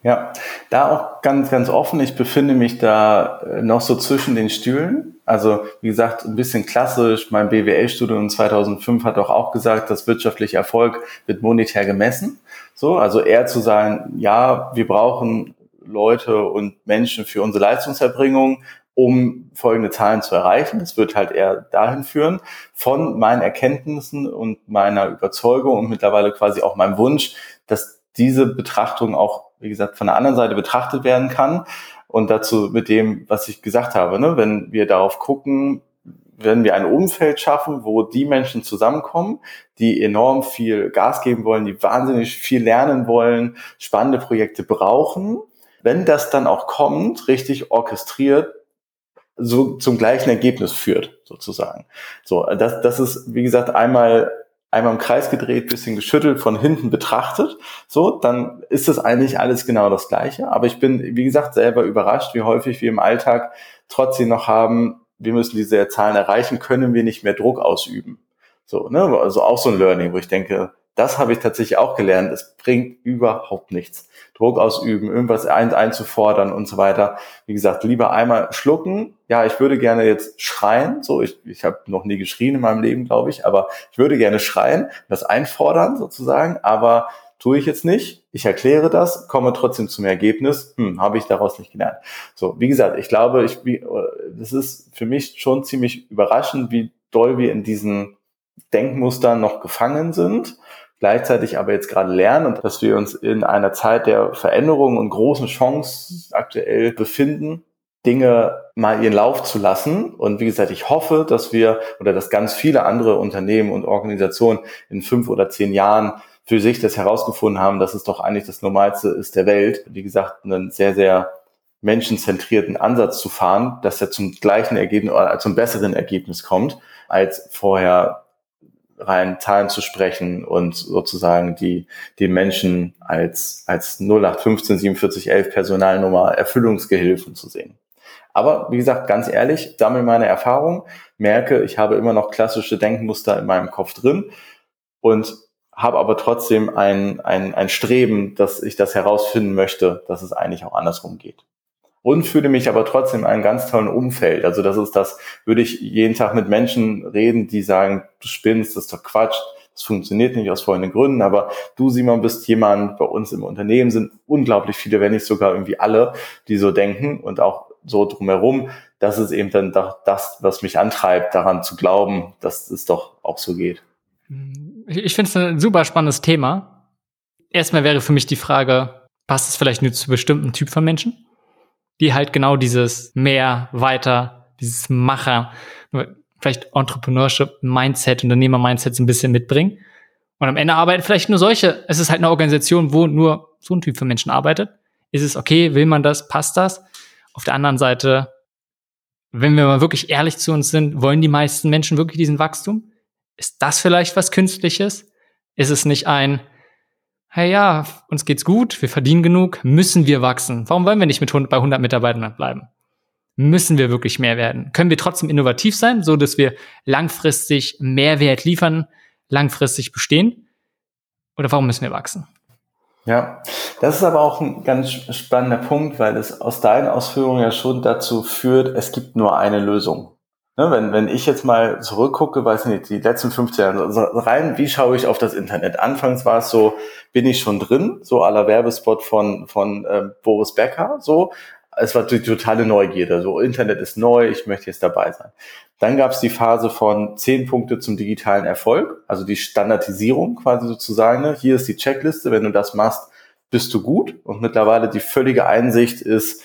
S1: Ja, da auch ganz, ganz offen. Ich befinde mich da äh, noch so zwischen den Stühlen. Also, wie gesagt, ein bisschen klassisch. Mein BWL-Studium 2005 hat auch, auch gesagt, dass wirtschaftlicher Erfolg wird monetär gemessen. So, also eher zu sagen, ja, wir brauchen Leute und Menschen für unsere Leistungserbringung, um folgende Zahlen zu erreichen. Das wird halt eher dahin führen, von meinen Erkenntnissen und meiner Überzeugung und mittlerweile quasi auch meinem Wunsch, dass diese Betrachtung auch wie gesagt, von der anderen Seite betrachtet werden kann. Und dazu mit dem, was ich gesagt habe, ne? wenn wir darauf gucken, wenn wir ein Umfeld schaffen, wo die Menschen zusammenkommen, die enorm viel Gas geben wollen, die wahnsinnig viel lernen wollen, spannende Projekte brauchen, wenn das dann auch kommt, richtig orchestriert, so zum gleichen Ergebnis führt, sozusagen. So, das, das ist, wie gesagt, einmal einmal im Kreis gedreht, bisschen geschüttelt, von hinten betrachtet, so, dann ist das eigentlich alles genau das Gleiche. Aber ich bin, wie gesagt, selber überrascht, wie häufig wir im Alltag trotzdem noch haben, wir müssen diese Zahlen erreichen, können wir nicht mehr Druck ausüben. So, ne, also auch so ein Learning, wo ich denke, das habe ich tatsächlich auch gelernt. Es bringt überhaupt nichts. Druck ausüben, irgendwas ein, einzufordern und so weiter. Wie gesagt, lieber einmal schlucken. Ja, ich würde gerne jetzt schreien. So, ich, ich habe noch nie geschrien in meinem Leben, glaube ich, aber ich würde gerne schreien, das einfordern sozusagen, aber tue ich jetzt nicht. Ich erkläre das, komme trotzdem zum Ergebnis. Hm, habe ich daraus nicht gelernt. So, wie gesagt, ich glaube, ich, das ist für mich schon ziemlich überraschend, wie doll wir in diesen Denkmustern noch gefangen sind gleichzeitig aber jetzt gerade lernen und dass wir uns in einer Zeit der Veränderung und großen Chancen aktuell befinden, Dinge mal ihren Lauf zu lassen. Und wie gesagt, ich hoffe, dass wir oder dass ganz viele andere Unternehmen und Organisationen in fünf oder zehn Jahren für sich das herausgefunden haben, dass es doch eigentlich das Normalste ist der Welt. Wie gesagt, einen sehr, sehr menschenzentrierten Ansatz zu fahren, dass er zum gleichen Ergebnis oder zum besseren Ergebnis kommt, als vorher rein Zahlen zu sprechen und sozusagen die, die Menschen als, als 0815 47 11 Personalnummer Erfüllungsgehilfen zu sehen. Aber wie gesagt, ganz ehrlich, sammle meine Erfahrung, merke, ich habe immer noch klassische Denkmuster in meinem Kopf drin und habe aber trotzdem ein, ein, ein Streben, dass ich das herausfinden möchte, dass es eigentlich auch andersrum geht und fühle mich aber trotzdem in einem ganz tollen Umfeld. Also das ist das, würde ich jeden Tag mit Menschen reden, die sagen, du spinnst, das ist doch Quatsch, das funktioniert nicht aus folgenden Gründen, aber du, Simon, bist jemand, bei uns im Unternehmen sind unglaublich viele, wenn nicht sogar irgendwie alle, die so denken und auch so drumherum. Das ist eben dann doch das, was mich antreibt, daran zu glauben, dass es doch auch so geht.
S2: Ich finde es ein super spannendes Thema. Erstmal wäre für mich die Frage, passt es vielleicht nur zu bestimmten Typ von Menschen? Die halt genau dieses mehr, weiter, dieses Macher, vielleicht Entrepreneurship Mindset, Unternehmer Mindset so ein bisschen mitbringen. Und am Ende arbeiten vielleicht nur solche. Es ist halt eine Organisation, wo nur so ein Typ von Menschen arbeitet. Ist es okay? Will man das? Passt das? Auf der anderen Seite, wenn wir mal wirklich ehrlich zu uns sind, wollen die meisten Menschen wirklich diesen Wachstum? Ist das vielleicht was Künstliches? Ist es nicht ein, hey ja, uns geht's gut, wir verdienen genug, müssen wir wachsen? Warum wollen wir nicht mit 100, bei 100 Mitarbeitern bleiben? Müssen wir wirklich mehr werden? Können wir trotzdem innovativ sein, so dass wir langfristig Mehrwert liefern, langfristig bestehen? Oder warum müssen wir wachsen?
S1: Ja, das ist aber auch ein ganz spannender Punkt, weil es aus deinen Ausführungen ja schon dazu führt, es gibt nur eine Lösung. Ne, wenn, wenn ich jetzt mal zurückgucke, weiß nicht, die letzten 15 Jahre, rein, wie schaue ich auf das Internet? Anfangs war es so, bin ich schon drin, so aller Werbespot von, von äh, Boris Becker, so. Es war die totale Neugierde, so Internet ist neu, ich möchte jetzt dabei sein. Dann gab es die Phase von 10 Punkte zum digitalen Erfolg, also die Standardisierung quasi sozusagen. Ne? Hier ist die Checkliste, wenn du das machst, bist du gut. Und mittlerweile die völlige Einsicht ist,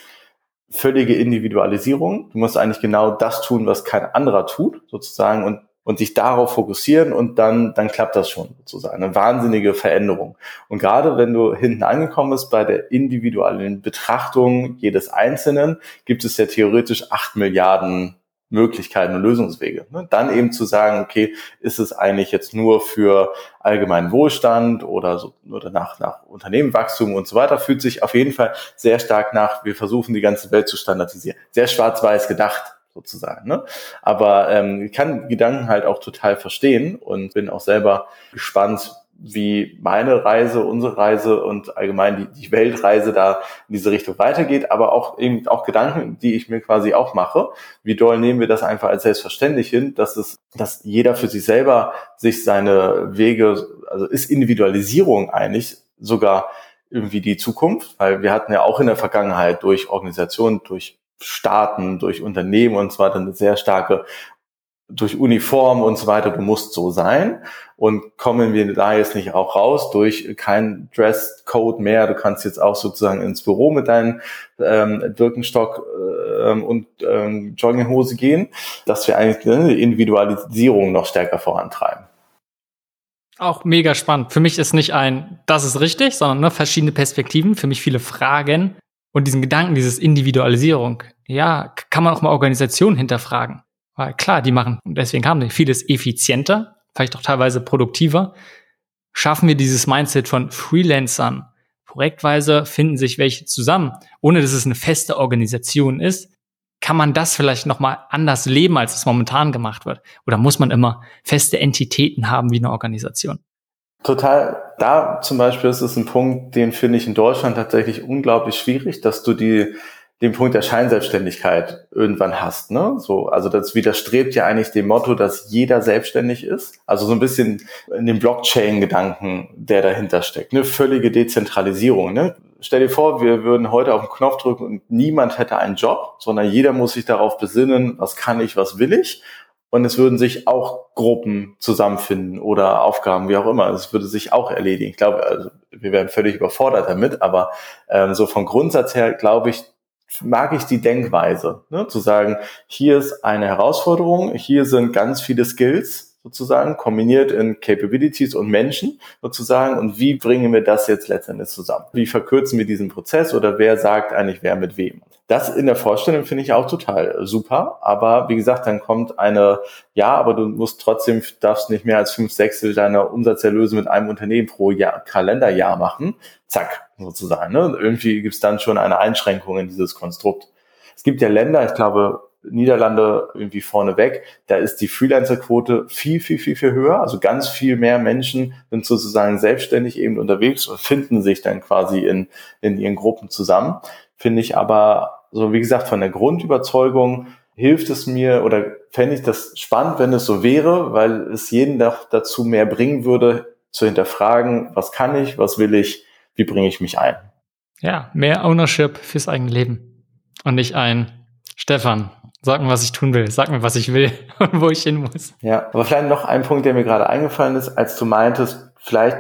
S1: völlige Individualisierung. Du musst eigentlich genau das tun, was kein anderer tut, sozusagen, und, und sich darauf fokussieren und dann, dann klappt das schon, sozusagen. Eine wahnsinnige Veränderung. Und gerade wenn du hinten angekommen bist bei der individuellen Betrachtung jedes Einzelnen, gibt es ja theoretisch acht Milliarden Möglichkeiten und Lösungswege. Ne? Dann eben zu sagen, okay, ist es eigentlich jetzt nur für allgemeinen Wohlstand oder so oder nach, nach Unternehmenwachstum und so weiter, fühlt sich auf jeden Fall sehr stark nach, wir versuchen die ganze Welt zu standardisieren. Sehr schwarz-weiß gedacht sozusagen. Ne? Aber ähm, ich kann Gedanken halt auch total verstehen und bin auch selber gespannt, wie meine Reise, unsere Reise und allgemein die, die Weltreise da in diese Richtung weitergeht, aber auch eben auch Gedanken, die ich mir quasi auch mache. Wie doll nehmen wir das einfach als selbstverständlich hin, dass es, dass jeder für sich selber sich seine Wege, also ist Individualisierung eigentlich sogar irgendwie die Zukunft, weil wir hatten ja auch in der Vergangenheit durch Organisationen, durch Staaten, durch Unternehmen und so weiter eine sehr starke durch Uniform und so weiter, du musst so sein. Und kommen wir da jetzt nicht auch raus durch kein Dresscode mehr. Du kannst jetzt auch sozusagen ins Büro mit deinem ähm, Birkenstock ähm, und ähm, Jogginghose gehen, dass wir eigentlich eine Individualisierung noch stärker vorantreiben.
S2: Auch mega spannend. Für mich ist nicht ein, das ist richtig, sondern ne, verschiedene Perspektiven, für mich viele Fragen und diesen Gedanken, dieses Individualisierung. Ja, kann man auch mal Organisationen hinterfragen. Weil klar, die machen, und deswegen haben die vieles effizienter, vielleicht auch teilweise produktiver. Schaffen wir dieses Mindset von Freelancern, projektweise finden sich welche zusammen, ohne dass es eine feste Organisation ist, kann man das vielleicht nochmal anders leben, als es momentan gemacht wird? Oder muss man immer feste Entitäten haben wie eine Organisation?
S1: Total. Da zum Beispiel ist es ein Punkt, den finde ich in Deutschland tatsächlich unglaublich schwierig, dass du die den Punkt der Scheinselbstständigkeit irgendwann hast. Ne? So, also das widerstrebt ja eigentlich dem Motto, dass jeder selbstständig ist. Also so ein bisschen in dem Blockchain-Gedanken, der dahinter steckt. Ne? Völlige Dezentralisierung. Ne? Stell dir vor, wir würden heute auf den Knopf drücken und niemand hätte einen Job, sondern jeder muss sich darauf besinnen, was kann ich, was will ich. Und es würden sich auch Gruppen zusammenfinden oder Aufgaben, wie auch immer. Es würde sich auch erledigen. Ich glaube, also wir werden völlig überfordert damit, aber ähm, so vom Grundsatz her glaube ich, mag ich die Denkweise, ne? zu sagen, hier ist eine Herausforderung, hier sind ganz viele Skills sozusagen, kombiniert in Capabilities und Menschen sozusagen, und wie bringen wir das jetzt letztendlich zusammen? Wie verkürzen wir diesen Prozess oder wer sagt eigentlich wer mit wem? Das in der Vorstellung finde ich auch total super, aber wie gesagt, dann kommt eine, ja, aber du musst trotzdem, darfst nicht mehr als fünf Sechstel deiner Umsatzerlöse mit einem Unternehmen pro Jahr, Kalenderjahr machen, zack, sozusagen. Ne? Irgendwie gibt es dann schon eine Einschränkung in dieses Konstrukt. Es gibt ja Länder, ich glaube, Niederlande irgendwie vorneweg, da ist die Freelancer-Quote viel, viel, viel, viel höher. Also ganz viel mehr Menschen sind sozusagen selbstständig eben unterwegs und finden sich dann quasi in, in ihren Gruppen zusammen. Finde ich aber, so wie gesagt, von der Grundüberzeugung hilft es mir oder fände ich das spannend, wenn es so wäre, weil es jeden dazu mehr bringen würde, zu hinterfragen, was kann ich, was will ich, wie bringe ich mich ein.
S2: Ja, mehr Ownership fürs eigene Leben und nicht ein Stefan, sag mir, was ich tun will, sag mir, was ich will (laughs) und wo ich hin muss.
S1: Ja, aber vielleicht noch ein Punkt, der mir gerade eingefallen ist, als du meintest, vielleicht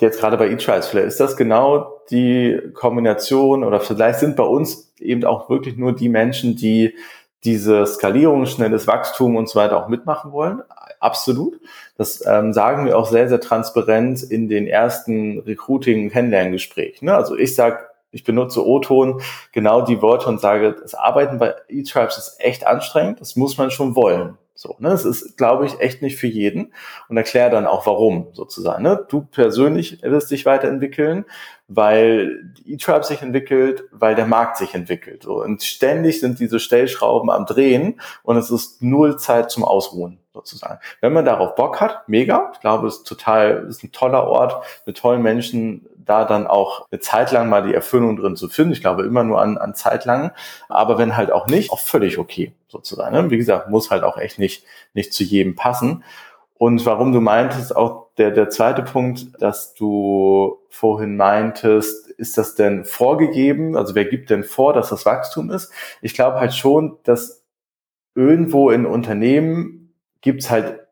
S1: jetzt gerade bei eTrials, vielleicht ist das genau die Kombination oder vielleicht sind bei uns eben auch wirklich nur die Menschen, die diese Skalierung, schnelles Wachstum und so weiter auch mitmachen wollen. Absolut. Das ähm, sagen wir auch sehr, sehr transparent in den ersten Recruiting-Kennenlerngesprächen. Ne? Also ich sage, ich benutze O-Ton genau die Worte und sage, das Arbeiten bei eTribes ist echt anstrengend, das muss man schon wollen. So, ne, es ist, glaube ich, echt nicht für jeden und erkläre dann auch warum sozusagen. Ne? Du persönlich wirst dich weiterentwickeln, weil E-Tribe sich entwickelt, weil der Markt sich entwickelt. So. Und ständig sind diese Stellschrauben am Drehen und es ist null Zeit zum Ausruhen sozusagen. Wenn man darauf Bock hat, mega. Ich glaube, es ist total, es ist ein toller Ort mit tollen Menschen, da dann auch eine Zeit lang mal die Erfüllung drin zu finden. Ich glaube immer nur an, an Zeit lang. Aber wenn halt auch nicht, auch völlig okay sozusagen. Ne? Wie gesagt, muss halt auch echt nicht, nicht zu jedem passen. Und warum du meintest, auch der, der zweite Punkt, dass du vorhin meintest, ist das denn vorgegeben? Also wer gibt denn vor, dass das Wachstum ist? Ich glaube halt schon, dass irgendwo in Unternehmen gibt's halt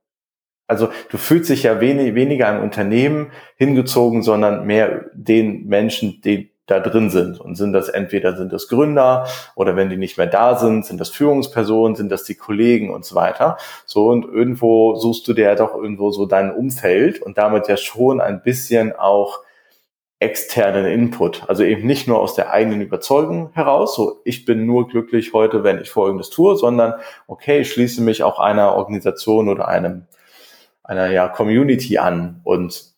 S1: also du fühlst dich ja wenig, weniger im Unternehmen hingezogen, sondern mehr den Menschen, die da drin sind. Und sind das entweder sind das Gründer oder wenn die nicht mehr da sind, sind das Führungspersonen, sind das die Kollegen und so weiter. So und irgendwo suchst du dir ja doch irgendwo so dein Umfeld und damit ja schon ein bisschen auch externen Input. Also eben nicht nur aus der eigenen Überzeugung heraus, so ich bin nur glücklich heute, wenn ich Folgendes tue, sondern okay, ich schließe mich auch einer Organisation oder einem einer ja, Community an und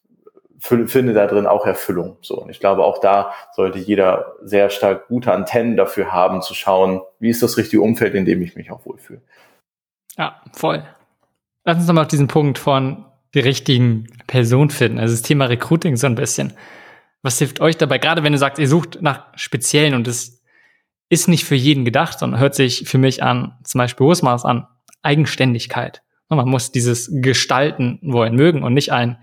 S1: finde da drin auch Erfüllung. So. Und ich glaube, auch da sollte jeder sehr stark gute Antennen dafür haben, zu schauen, wie ist das richtige Umfeld, in dem ich mich auch wohlfühle.
S2: Ja, voll. Lass uns nochmal auf diesen Punkt von die richtigen Personen finden. Also das Thema Recruiting so ein bisschen. Was hilft euch dabei? Gerade wenn du sagst, ihr sucht nach Speziellen und es ist nicht für jeden gedacht, sondern hört sich für mich an, zum Beispiel Husmaß an, Eigenständigkeit. Man muss dieses Gestalten wollen mögen und nicht ein,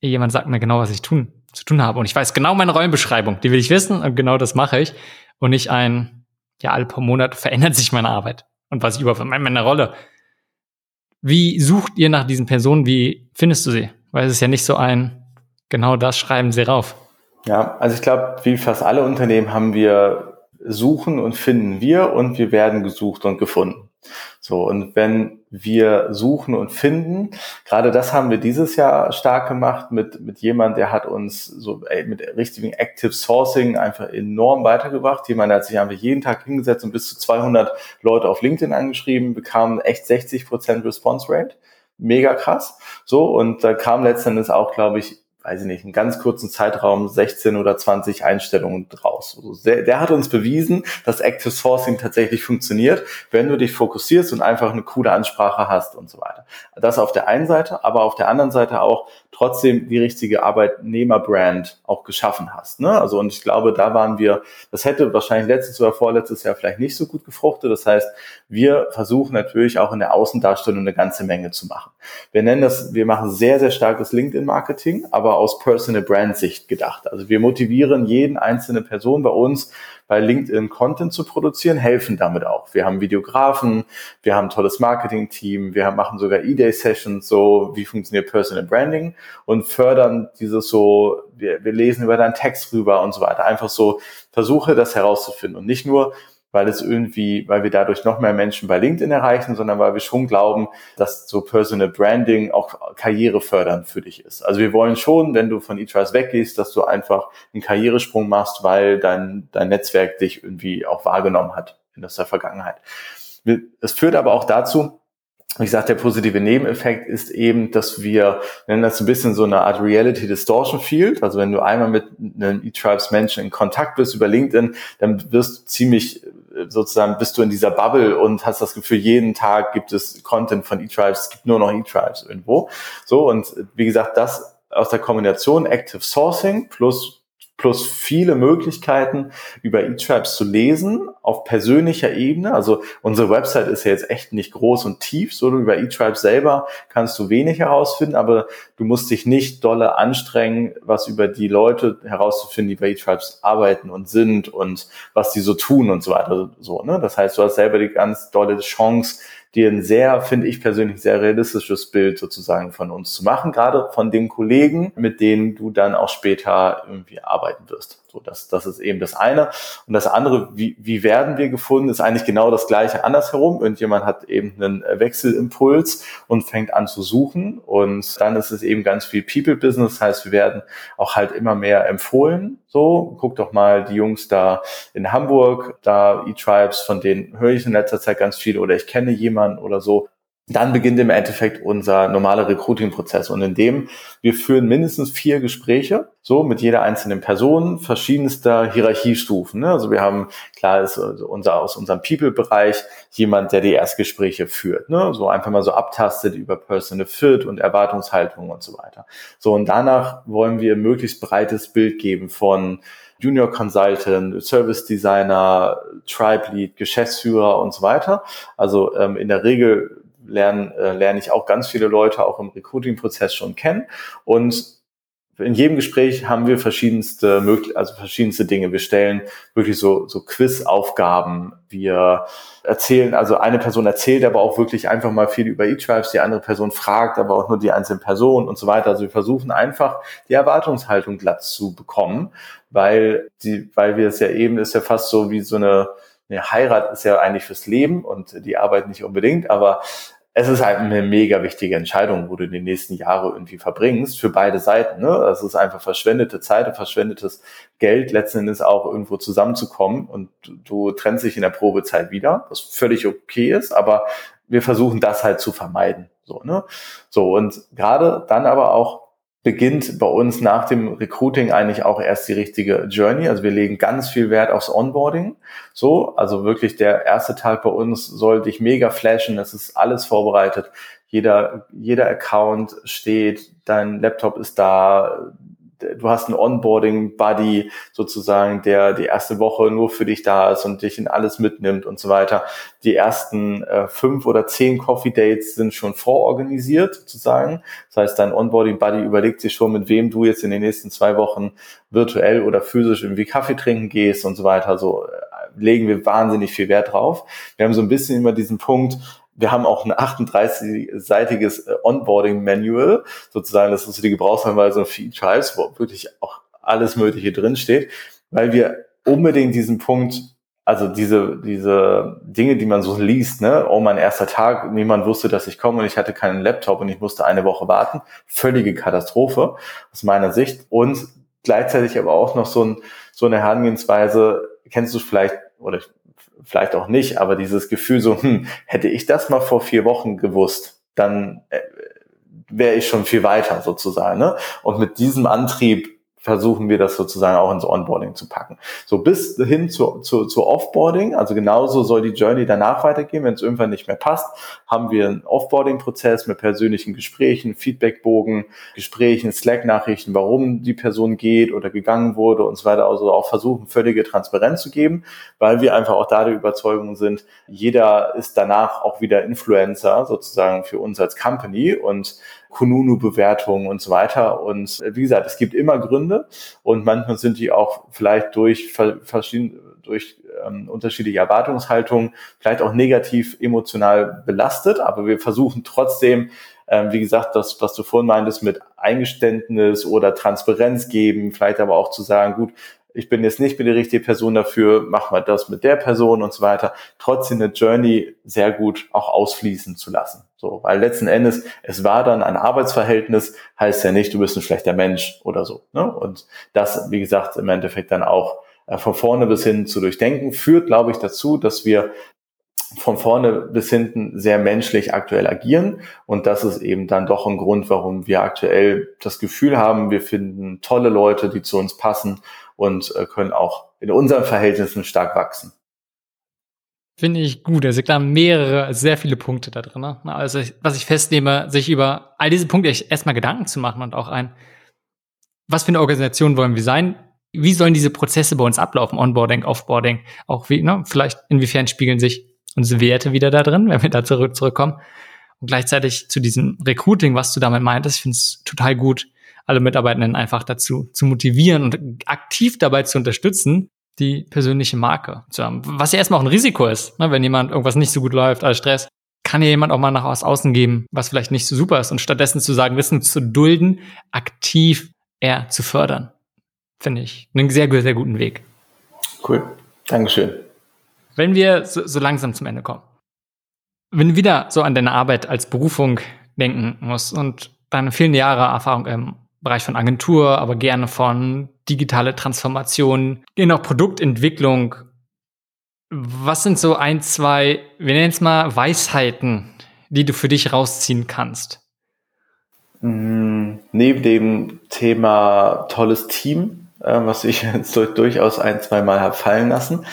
S2: jemand sagt mir genau, was ich tun, zu tun habe. Und ich weiß genau meine Rollenbeschreibung, die will ich wissen und genau das mache ich. Und nicht ein, ja, alle paar Monate verändert sich meine Arbeit und was ich überhaupt meine Rolle. Wie sucht ihr nach diesen Personen? Wie findest du sie? Weil es ist ja nicht so ein, genau das schreiben sie rauf.
S1: Ja, also ich glaube, wie fast alle Unternehmen haben wir suchen und finden wir und wir werden gesucht und gefunden. So, und wenn wir suchen und finden, gerade das haben wir dieses Jahr stark gemacht mit, mit jemand, der hat uns so ey, mit richtigen Active Sourcing einfach enorm weitergebracht. Jemand hat sich einfach jeden Tag hingesetzt und bis zu 200 Leute auf LinkedIn angeschrieben, bekam echt 60 Prozent Response Rate. Mega krass. So, und da kam letztendlich auch, glaube ich, weiß ich nicht, einen ganz kurzen Zeitraum 16 oder 20 Einstellungen draus. Also der, der, hat uns bewiesen, dass Active Sourcing tatsächlich funktioniert, wenn du dich fokussierst und einfach eine coole Ansprache hast und so weiter. Das auf der einen Seite, aber auf der anderen Seite auch trotzdem die richtige Arbeitnehmerbrand auch geschaffen hast. Ne? Also und ich glaube, da waren wir, das hätte wahrscheinlich letztes oder vorletztes Jahr vielleicht nicht so gut gefruchtet. Das heißt, wir versuchen natürlich auch in der Außendarstellung eine ganze Menge zu machen. Wir nennen das, wir machen sehr, sehr starkes LinkedIn-Marketing, aber aus Personal Brand Sicht gedacht. Also wir motivieren jeden einzelne Person bei uns, bei LinkedIn Content zu produzieren, helfen damit auch. Wir haben Videografen, wir haben ein tolles Marketing-Team, wir machen sogar E-Day-Sessions, so wie funktioniert Personal Branding und fördern dieses so, wir, wir lesen über deinen Text rüber und so weiter. Einfach so Versuche, das herauszufinden und nicht nur, weil es irgendwie, weil wir dadurch noch mehr Menschen bei LinkedIn erreichen, sondern weil wir schon glauben, dass so Personal Branding auch Karriere fördernd für dich ist. Also wir wollen schon, wenn du von eTrust weggehst, dass du einfach einen Karrieresprung machst, weil dein, dein Netzwerk dich irgendwie auch wahrgenommen hat in der Vergangenheit. Es führt aber auch dazu, wie gesagt, der positive Nebeneffekt ist eben, dass wir, nennen das ein bisschen so eine Art Reality Distortion Field. Also wenn du einmal mit einem E-Tribes Menschen in Kontakt bist über LinkedIn, dann wirst du ziemlich sozusagen bist du in dieser Bubble und hast das Gefühl, jeden Tag gibt es Content von E-Tribes, es gibt nur noch E-Tribes irgendwo. So, und wie gesagt, das aus der Kombination Active Sourcing plus plus viele Möglichkeiten über eTribes zu lesen auf persönlicher Ebene. Also unsere Website ist ja jetzt echt nicht groß und tief, so über eTribes selber kannst du wenig herausfinden, aber du musst dich nicht dolle anstrengen, was über die Leute herauszufinden, die bei eTribes arbeiten und sind und was die so tun und so weiter. So, ne? Das heißt, du hast selber die ganz dolle Chance, dir ein sehr, finde ich persönlich, sehr realistisches Bild sozusagen von uns zu machen, gerade von den Kollegen, mit denen du dann auch später irgendwie arbeiten wirst. So, das, das ist eben das eine. Und das andere, wie, wie werden wir gefunden, ist eigentlich genau das gleiche andersherum. Irgendjemand hat eben einen Wechselimpuls und fängt an zu suchen. Und dann ist es eben ganz viel People-Business. Das heißt, wir werden auch halt immer mehr empfohlen. So, guck doch mal die Jungs da in Hamburg, da E-Tribes, von denen höre ich in letzter Zeit ganz viel oder ich kenne jemanden oder so dann beginnt im Endeffekt unser normaler Recruiting-Prozess und in dem wir führen mindestens vier Gespräche, so mit jeder einzelnen Person, verschiedenster Hierarchiestufen. Ne? Also wir haben, klar ist also unser, aus unserem People-Bereich jemand, der die Erstgespräche führt, ne? so einfach mal so abtastet über Personal Fit und Erwartungshaltung und so weiter. So und danach wollen wir möglichst breites Bild geben von Junior Consultant, Service Designer, Tribe Lead, Geschäftsführer und so weiter. Also ähm, in der Regel lernen, äh, lerne ich auch ganz viele Leute auch im Recruiting-Prozess schon kennen. Und in jedem Gespräch haben wir verschiedenste, also verschiedenste Dinge. Wir stellen wirklich so, so Quiz-Aufgaben. Wir erzählen, also eine Person erzählt aber auch wirklich einfach mal viel über E-Tribes, die andere Person fragt aber auch nur die einzelne Person und so weiter. Also wir versuchen einfach die Erwartungshaltung glatt zu bekommen, weil die, weil wir es ja eben ist ja fast so wie so eine, eine Heirat ist ja eigentlich fürs Leben und die Arbeit nicht unbedingt, aber es ist halt eine mega wichtige Entscheidung, wo du die nächsten Jahre irgendwie verbringst, für beide Seiten. Ne? Es ist einfach verschwendete Zeit und verschwendetes Geld, letzten Endes auch irgendwo zusammenzukommen und du, du trennst dich in der Probezeit wieder, was völlig okay ist, aber wir versuchen das halt zu vermeiden. So, ne? so und gerade dann aber auch beginnt bei uns nach dem Recruiting eigentlich auch erst die richtige Journey. Also wir legen ganz viel Wert aufs Onboarding. So, also wirklich der erste Tag bei uns soll dich mega flashen. Es ist alles vorbereitet. Jeder, jeder Account steht, dein Laptop ist da, du hast einen Onboarding-Buddy sozusagen, der die erste Woche nur für dich da ist und dich in alles mitnimmt und so weiter. Die ersten äh, fünf oder zehn Coffee-Dates sind schon vororganisiert sozusagen. Das heißt, dein Onboarding-Buddy überlegt sich schon, mit wem du jetzt in den nächsten zwei Wochen virtuell oder physisch irgendwie Kaffee trinken gehst und so weiter. So äh, legen wir wahnsinnig viel Wert drauf. Wir haben so ein bisschen immer diesen Punkt, wir haben auch ein 38-seitiges äh, Onboarding-Manual, sozusagen, das ist so die Gebrauchsanweisung für E-Tribes, wo wirklich auch alles Mögliche drinsteht, weil wir unbedingt diesen Punkt also diese, diese Dinge, die man so liest, ne, oh, mein erster Tag, niemand wusste, dass ich komme und ich hatte keinen Laptop und ich musste eine Woche warten. Völlige Katastrophe aus meiner Sicht. Und gleichzeitig aber auch noch so, ein, so eine Herangehensweise, kennst du vielleicht, oder vielleicht auch nicht, aber dieses Gefühl so, hm, hätte ich das mal vor vier Wochen gewusst, dann äh, wäre ich schon viel weiter sozusagen. Ne? Und mit diesem Antrieb versuchen wir das sozusagen auch ins Onboarding zu packen. So bis hin zu, zu, zu Offboarding, also genauso soll die Journey danach weitergehen. Wenn es irgendwann nicht mehr passt, haben wir einen Offboarding-Prozess mit persönlichen Gesprächen, Feedbackbogen, Gesprächen, Slack-Nachrichten, warum die Person geht oder gegangen wurde und so weiter. Also auch versuchen, völlige Transparenz zu geben, weil wir einfach auch da der Überzeugung sind, jeder ist danach auch wieder Influencer sozusagen für uns als Company und Kununu-Bewertungen und so weiter. Und äh, wie gesagt, es gibt immer Gründe und manchmal sind die auch vielleicht durch verschiedene durch ähm, unterschiedliche Erwartungshaltungen vielleicht auch negativ emotional belastet, aber wir versuchen trotzdem, ähm, wie gesagt, das, was du vorhin meintest, mit Eingeständnis oder Transparenz geben, vielleicht aber auch zu sagen, gut, ich bin jetzt nicht mehr die richtige Person dafür, mach mal das mit der Person und so weiter, trotzdem eine Journey sehr gut auch ausfließen zu lassen. So, weil letzten Endes, es war dann ein Arbeitsverhältnis, heißt ja nicht, du bist ein schlechter Mensch oder so. Ne? Und das, wie gesagt, im Endeffekt dann auch äh, von vorne bis hin zu durchdenken, führt, glaube ich, dazu, dass wir von vorne bis hinten sehr menschlich aktuell agieren. Und das ist eben dann doch ein Grund, warum wir aktuell das Gefühl haben, wir finden tolle Leute, die zu uns passen und äh, können auch in unseren Verhältnissen stark wachsen.
S2: Finde ich gut. Also klar, mehrere, sehr viele Punkte da drin. Ne? Also was ich festnehme, sich über all diese Punkte erstmal Gedanken zu machen und auch ein, was für eine Organisation wollen wir sein? Wie sollen diese Prozesse bei uns ablaufen? Onboarding, Offboarding, auch wie, ne? Vielleicht inwiefern spiegeln sich unsere Werte wieder da drin, wenn wir da zurück zurückkommen. Und gleichzeitig zu diesem Recruiting, was du damit meintest, ich finde es total gut, alle Mitarbeitenden einfach dazu zu motivieren und aktiv dabei zu unterstützen, die persönliche Marke zu haben. Was ja erstmal auch ein Risiko ist, ne? wenn jemand irgendwas nicht so gut läuft, als Stress, kann ja jemand auch mal nach außen geben, was vielleicht nicht so super ist und stattdessen zu sagen, Wissen zu dulden, aktiv eher zu fördern. Finde ich einen sehr, sehr guten Weg.
S1: Cool. Dankeschön.
S2: Wenn wir so, so langsam zum Ende kommen, wenn du wieder so an deine Arbeit als Berufung denken musst und deine vielen Jahre Erfahrung im Bereich von Agentur, aber gerne von digitale Transformation, gerne auch Produktentwicklung. Was sind so ein, zwei, wir nennen es mal Weisheiten, die du für dich rausziehen kannst?
S1: Mhm. Neben dem Thema tolles Team, äh, was ich (laughs) jetzt durchaus ein, zwei Mal habe fallen lassen,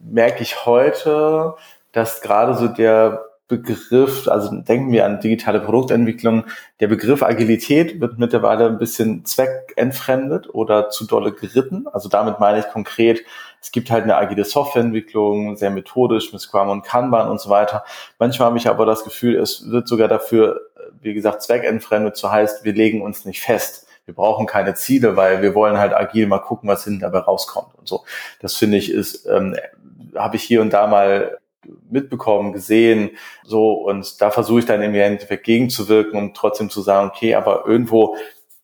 S1: merke ich heute, dass gerade so der Begriff, also denken wir an digitale Produktentwicklung, der Begriff Agilität wird mittlerweile ein bisschen zweckentfremdet oder zu dolle geritten. Also damit meine ich konkret, es gibt halt eine agile Softwareentwicklung, sehr methodisch mit Scrum und Kanban und so weiter. Manchmal habe ich aber das Gefühl, es wird sogar dafür, wie gesagt, zweckentfremdet, so heißt, wir legen uns nicht fest. Wir brauchen keine Ziele, weil wir wollen halt agil mal gucken, was hinten dabei rauskommt und so. Das finde ich ist, ähm, habe ich hier und da mal mitbekommen, gesehen, so und da versuche ich dann im Endeffekt gegenzuwirken, um trotzdem zu sagen, okay, aber irgendwo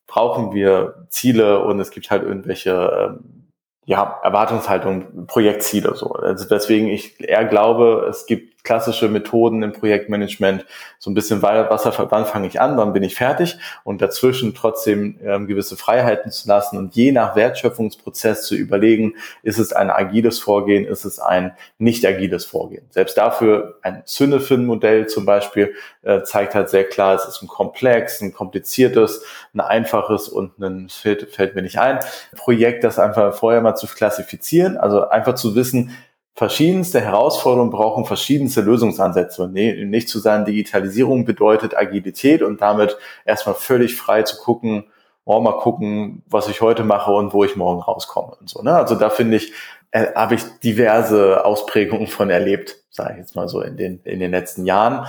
S1: brauchen wir Ziele und es gibt halt irgendwelche ähm, ja, Erwartungshaltung, Projektziele so. Also deswegen ich eher glaube, es gibt klassische Methoden im Projektmanagement, so ein bisschen Wasser, wann fange ich an, wann bin ich fertig? Und dazwischen trotzdem ähm, gewisse Freiheiten zu lassen und je nach Wertschöpfungsprozess zu überlegen, ist es ein agiles Vorgehen, ist es ein nicht agiles Vorgehen. Selbst dafür ein Cinefin-Modell zum Beispiel äh, zeigt halt sehr klar, es ist ein komplex, ein kompliziertes, ein einfaches und ein, fällt, fällt mir nicht ein, Projekt, das einfach vorher mal zu klassifizieren, also einfach zu wissen, verschiedenste Herausforderungen brauchen verschiedenste Lösungsansätze. Nicht zu sagen, Digitalisierung bedeutet Agilität und damit erstmal völlig frei zu gucken, oh, mal gucken, was ich heute mache und wo ich morgen rauskomme und so. Ne? Also da finde ich, äh, habe ich diverse Ausprägungen von erlebt, sage ich jetzt mal so in den, in den letzten Jahren.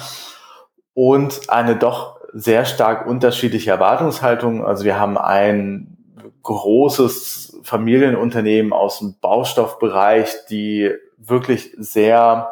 S1: Und eine doch sehr stark unterschiedliche Erwartungshaltung. Also wir haben ein großes Familienunternehmen aus dem Baustoffbereich, die wirklich sehr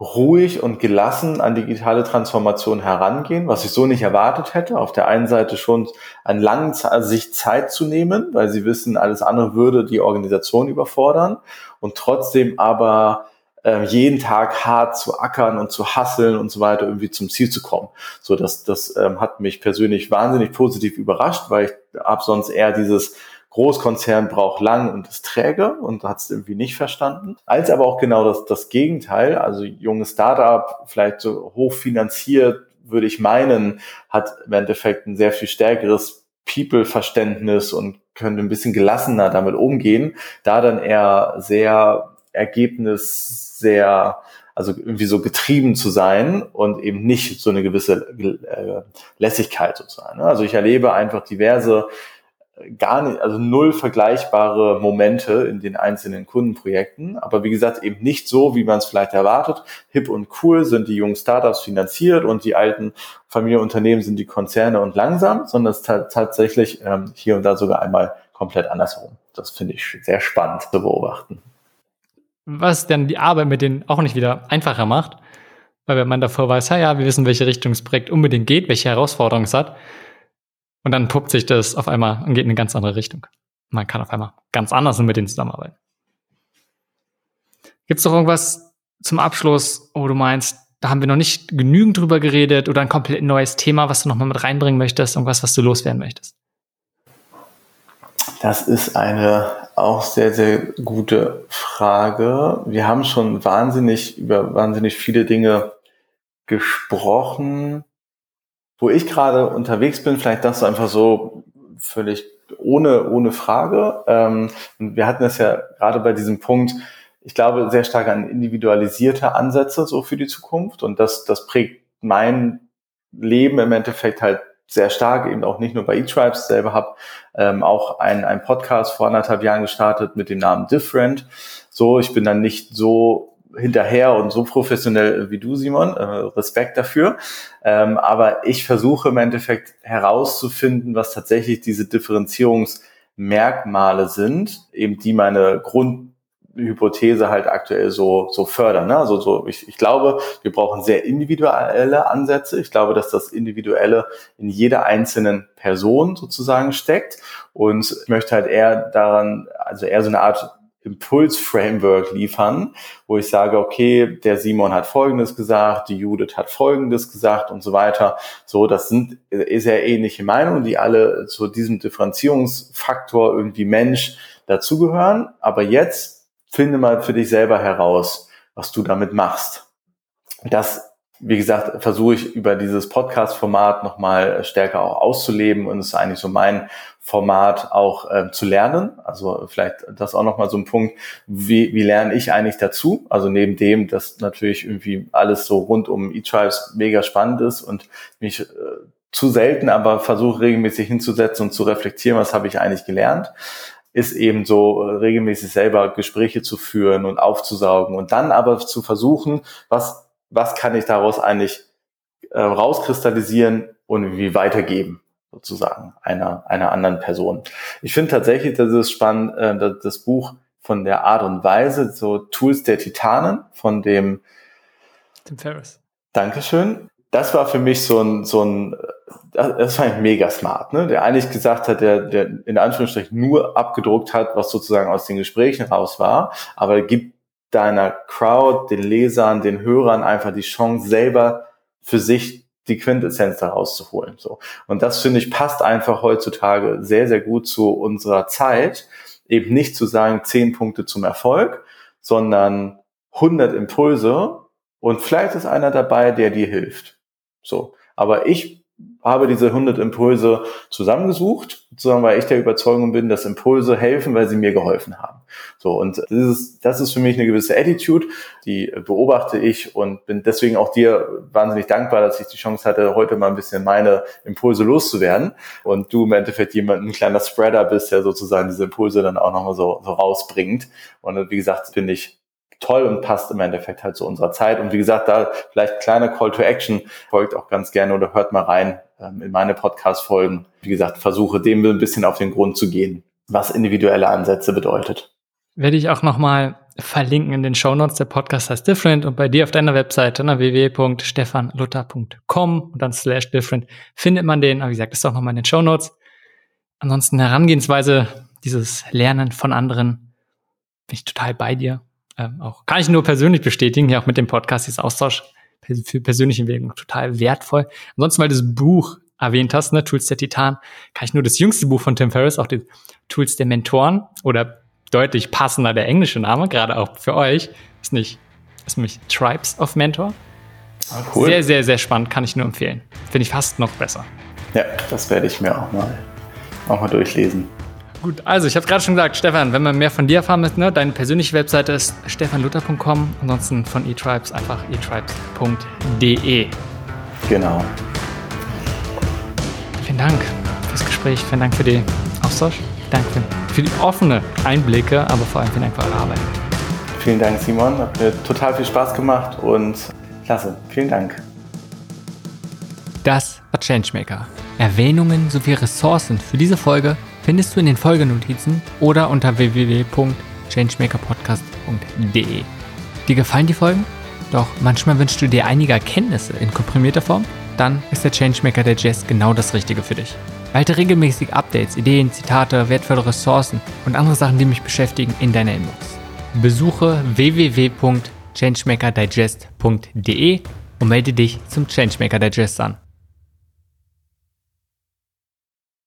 S1: ruhig und gelassen an digitale Transformation herangehen, was ich so nicht erwartet hätte. Auf der einen Seite schon an langen also sich Zeit zu nehmen, weil sie wissen, alles andere würde die Organisation überfordern und trotzdem aber äh, jeden Tag hart zu ackern und zu hasseln und so weiter irgendwie zum Ziel zu kommen. So, das, das ähm, hat mich persönlich wahnsinnig positiv überrascht, weil ich habe sonst eher dieses Großkonzern braucht lang und ist träge und hat es irgendwie nicht verstanden. Als aber auch genau das, das Gegenteil, also junges Startup, vielleicht so hoch finanziert, würde ich meinen, hat im Endeffekt ein sehr viel stärkeres People-Verständnis und könnte ein bisschen gelassener damit umgehen, da dann eher sehr Ergebnis, sehr also irgendwie so getrieben zu sein und eben nicht so eine gewisse äh, Lässigkeit sozusagen. Also ich erlebe einfach diverse gar nicht, also null vergleichbare Momente in den einzelnen Kundenprojekten. Aber wie gesagt, eben nicht so, wie man es vielleicht erwartet. Hip und cool sind die jungen Startups finanziert und die alten Familienunternehmen sind die Konzerne und langsam, sondern es ist tatsächlich ähm, hier und da sogar einmal komplett andersherum. Das finde ich sehr spannend zu beobachten.
S2: Was denn die Arbeit mit denen auch nicht wieder einfacher macht, weil wenn man davor weiß, ja, ja, wir wissen, welche Richtung das Projekt unbedingt geht, welche Herausforderungen es hat, und dann puppt sich das auf einmal und geht in eine ganz andere Richtung. Man kann auf einmal ganz anders mit denen zusammenarbeiten. Gibt es noch irgendwas zum Abschluss, wo du meinst, da haben wir noch nicht genügend drüber geredet oder ein komplett neues Thema, was du nochmal mit reinbringen möchtest, irgendwas, was du loswerden möchtest?
S1: Das ist eine auch sehr, sehr gute Frage. Wir haben schon wahnsinnig über wahnsinnig viele Dinge gesprochen wo ich gerade unterwegs bin, vielleicht das einfach so völlig ohne, ohne Frage. Ähm, wir hatten es ja gerade bei diesem Punkt, ich glaube, sehr stark an individualisierte Ansätze so für die Zukunft. Und das, das prägt mein Leben im Endeffekt halt sehr stark, eben auch nicht nur bei eTribes selber habe ähm, auch ein, ein Podcast vor anderthalb Jahren gestartet mit dem Namen Different. So, ich bin dann nicht so hinterher und so professionell wie du, Simon. Äh, Respekt dafür. Ähm, aber ich versuche im Endeffekt herauszufinden, was tatsächlich diese Differenzierungsmerkmale sind, eben die meine Grundhypothese halt aktuell so, so fördern. Ne? Also so, ich, ich glaube, wir brauchen sehr individuelle Ansätze. Ich glaube, dass das Individuelle in jeder einzelnen Person sozusagen steckt. Und ich möchte halt eher daran, also eher so eine Art Impuls-Framework liefern, wo ich sage, okay, der Simon hat Folgendes gesagt, die Judith hat Folgendes gesagt und so weiter. So, das sind sehr ähnliche Meinungen, die alle zu diesem Differenzierungsfaktor irgendwie Mensch dazugehören. Aber jetzt finde mal für dich selber heraus, was du damit machst. Das wie gesagt, versuche ich über dieses Podcast-Format nochmal stärker auch auszuleben und es ist eigentlich so mein Format auch äh, zu lernen. Also vielleicht das auch nochmal so ein Punkt, wie, wie lerne ich eigentlich dazu? Also neben dem, dass natürlich irgendwie alles so rund um E-Tribes mega spannend ist und mich äh, zu selten, aber versuche regelmäßig hinzusetzen und zu reflektieren, was habe ich eigentlich gelernt ist eben so äh, regelmäßig selber Gespräche zu führen und aufzusaugen und dann aber zu versuchen, was was kann ich daraus eigentlich äh, rauskristallisieren und wie weitergeben sozusagen einer einer anderen Person. Ich finde tatsächlich, das ist spannend, äh, das Buch von der Art und Weise, so Tools der Titanen von dem Tim Ferriss. Dankeschön. Das war für mich so ein, so ein, das war ein mega smart, ne? Der eigentlich gesagt hat, der, der in Anführungsstrichen nur abgedruckt hat, was sozusagen aus den Gesprächen raus war, aber gibt deiner Crowd, den Lesern, den Hörern einfach die Chance, selber für sich die Quintessenz daraus zu holen. So. Und das finde ich passt einfach heutzutage sehr, sehr gut zu unserer Zeit. Eben nicht zu sagen, zehn Punkte zum Erfolg, sondern 100 Impulse und vielleicht ist einer dabei, der dir hilft. So. Aber ich habe diese 100 Impulse zusammengesucht, sozusagen, weil ich der Überzeugung bin, dass Impulse helfen, weil sie mir geholfen haben. So, und das ist, das ist für mich eine gewisse Attitude, die beobachte ich und bin deswegen auch dir wahnsinnig dankbar, dass ich die Chance hatte, heute mal ein bisschen meine Impulse loszuwerden und du im Endeffekt jemand, ein kleiner Spreader bist, der sozusagen diese Impulse dann auch nochmal so, so rausbringt. Und wie gesagt, bin ich toll und passt im Endeffekt halt zu unserer Zeit. Und wie gesagt, da vielleicht kleiner Call to Action, folgt auch ganz gerne oder hört mal rein ähm, in meine Podcast-Folgen. Wie gesagt, versuche dem ein bisschen auf den Grund zu gehen, was individuelle Ansätze bedeutet.
S2: Werde ich auch nochmal verlinken in den Show Notes. Der Podcast heißt Different und bei dir auf deiner Webseite ne, www.stefanluther.com und dann slash different findet man den. Aber wie gesagt, ist auch nochmal in den Show Notes. Ansonsten Herangehensweise, dieses Lernen von anderen, bin ich total bei dir. Ähm, auch kann ich nur persönlich bestätigen, ja auch mit dem Podcast, dieses Austausch für persönliche Entwicklung total wertvoll. Ansonsten, weil du das Buch erwähnt hast, ne, Tools der Titan, kann ich nur das jüngste Buch von Tim Ferriss, auch die Tools der Mentoren oder deutlich passender der englische Name, gerade auch für euch, ist nicht, ist nämlich Tribes of Mentor. Ah, cool. Sehr, sehr, sehr spannend, kann ich nur empfehlen. Finde ich fast noch besser.
S1: Ja, das werde ich mir auch mal, auch mal durchlesen.
S2: Gut, also ich habe es gerade schon gesagt, Stefan, wenn man mehr von dir erfahren möchte, ne, deine persönliche Webseite ist stefanluther.com, ansonsten von eTribes einfach etribes.de.
S1: Genau.
S2: Vielen Dank fürs Gespräch, vielen Dank für den Austausch, danke für die offenen Einblicke, aber vor allem vielen Dank für eure Arbeit.
S1: Vielen Dank, Simon, hat mir total viel Spaß gemacht und klasse, vielen Dank.
S2: Das war Changemaker. Erwähnungen sowie Ressourcen für diese Folge findest du in den Folgenotizen oder unter www.changemakerpodcast.de. Dir gefallen die Folgen? Doch manchmal wünschst du dir einige Erkenntnisse in komprimierter Form? Dann ist der Changemaker Digest genau das Richtige für dich. Halte regelmäßig Updates, Ideen, Zitate, wertvolle Ressourcen und andere Sachen, die mich beschäftigen, in deiner Inbox. Besuche www.changemakerdigest.de und melde dich zum Changemaker Digest an.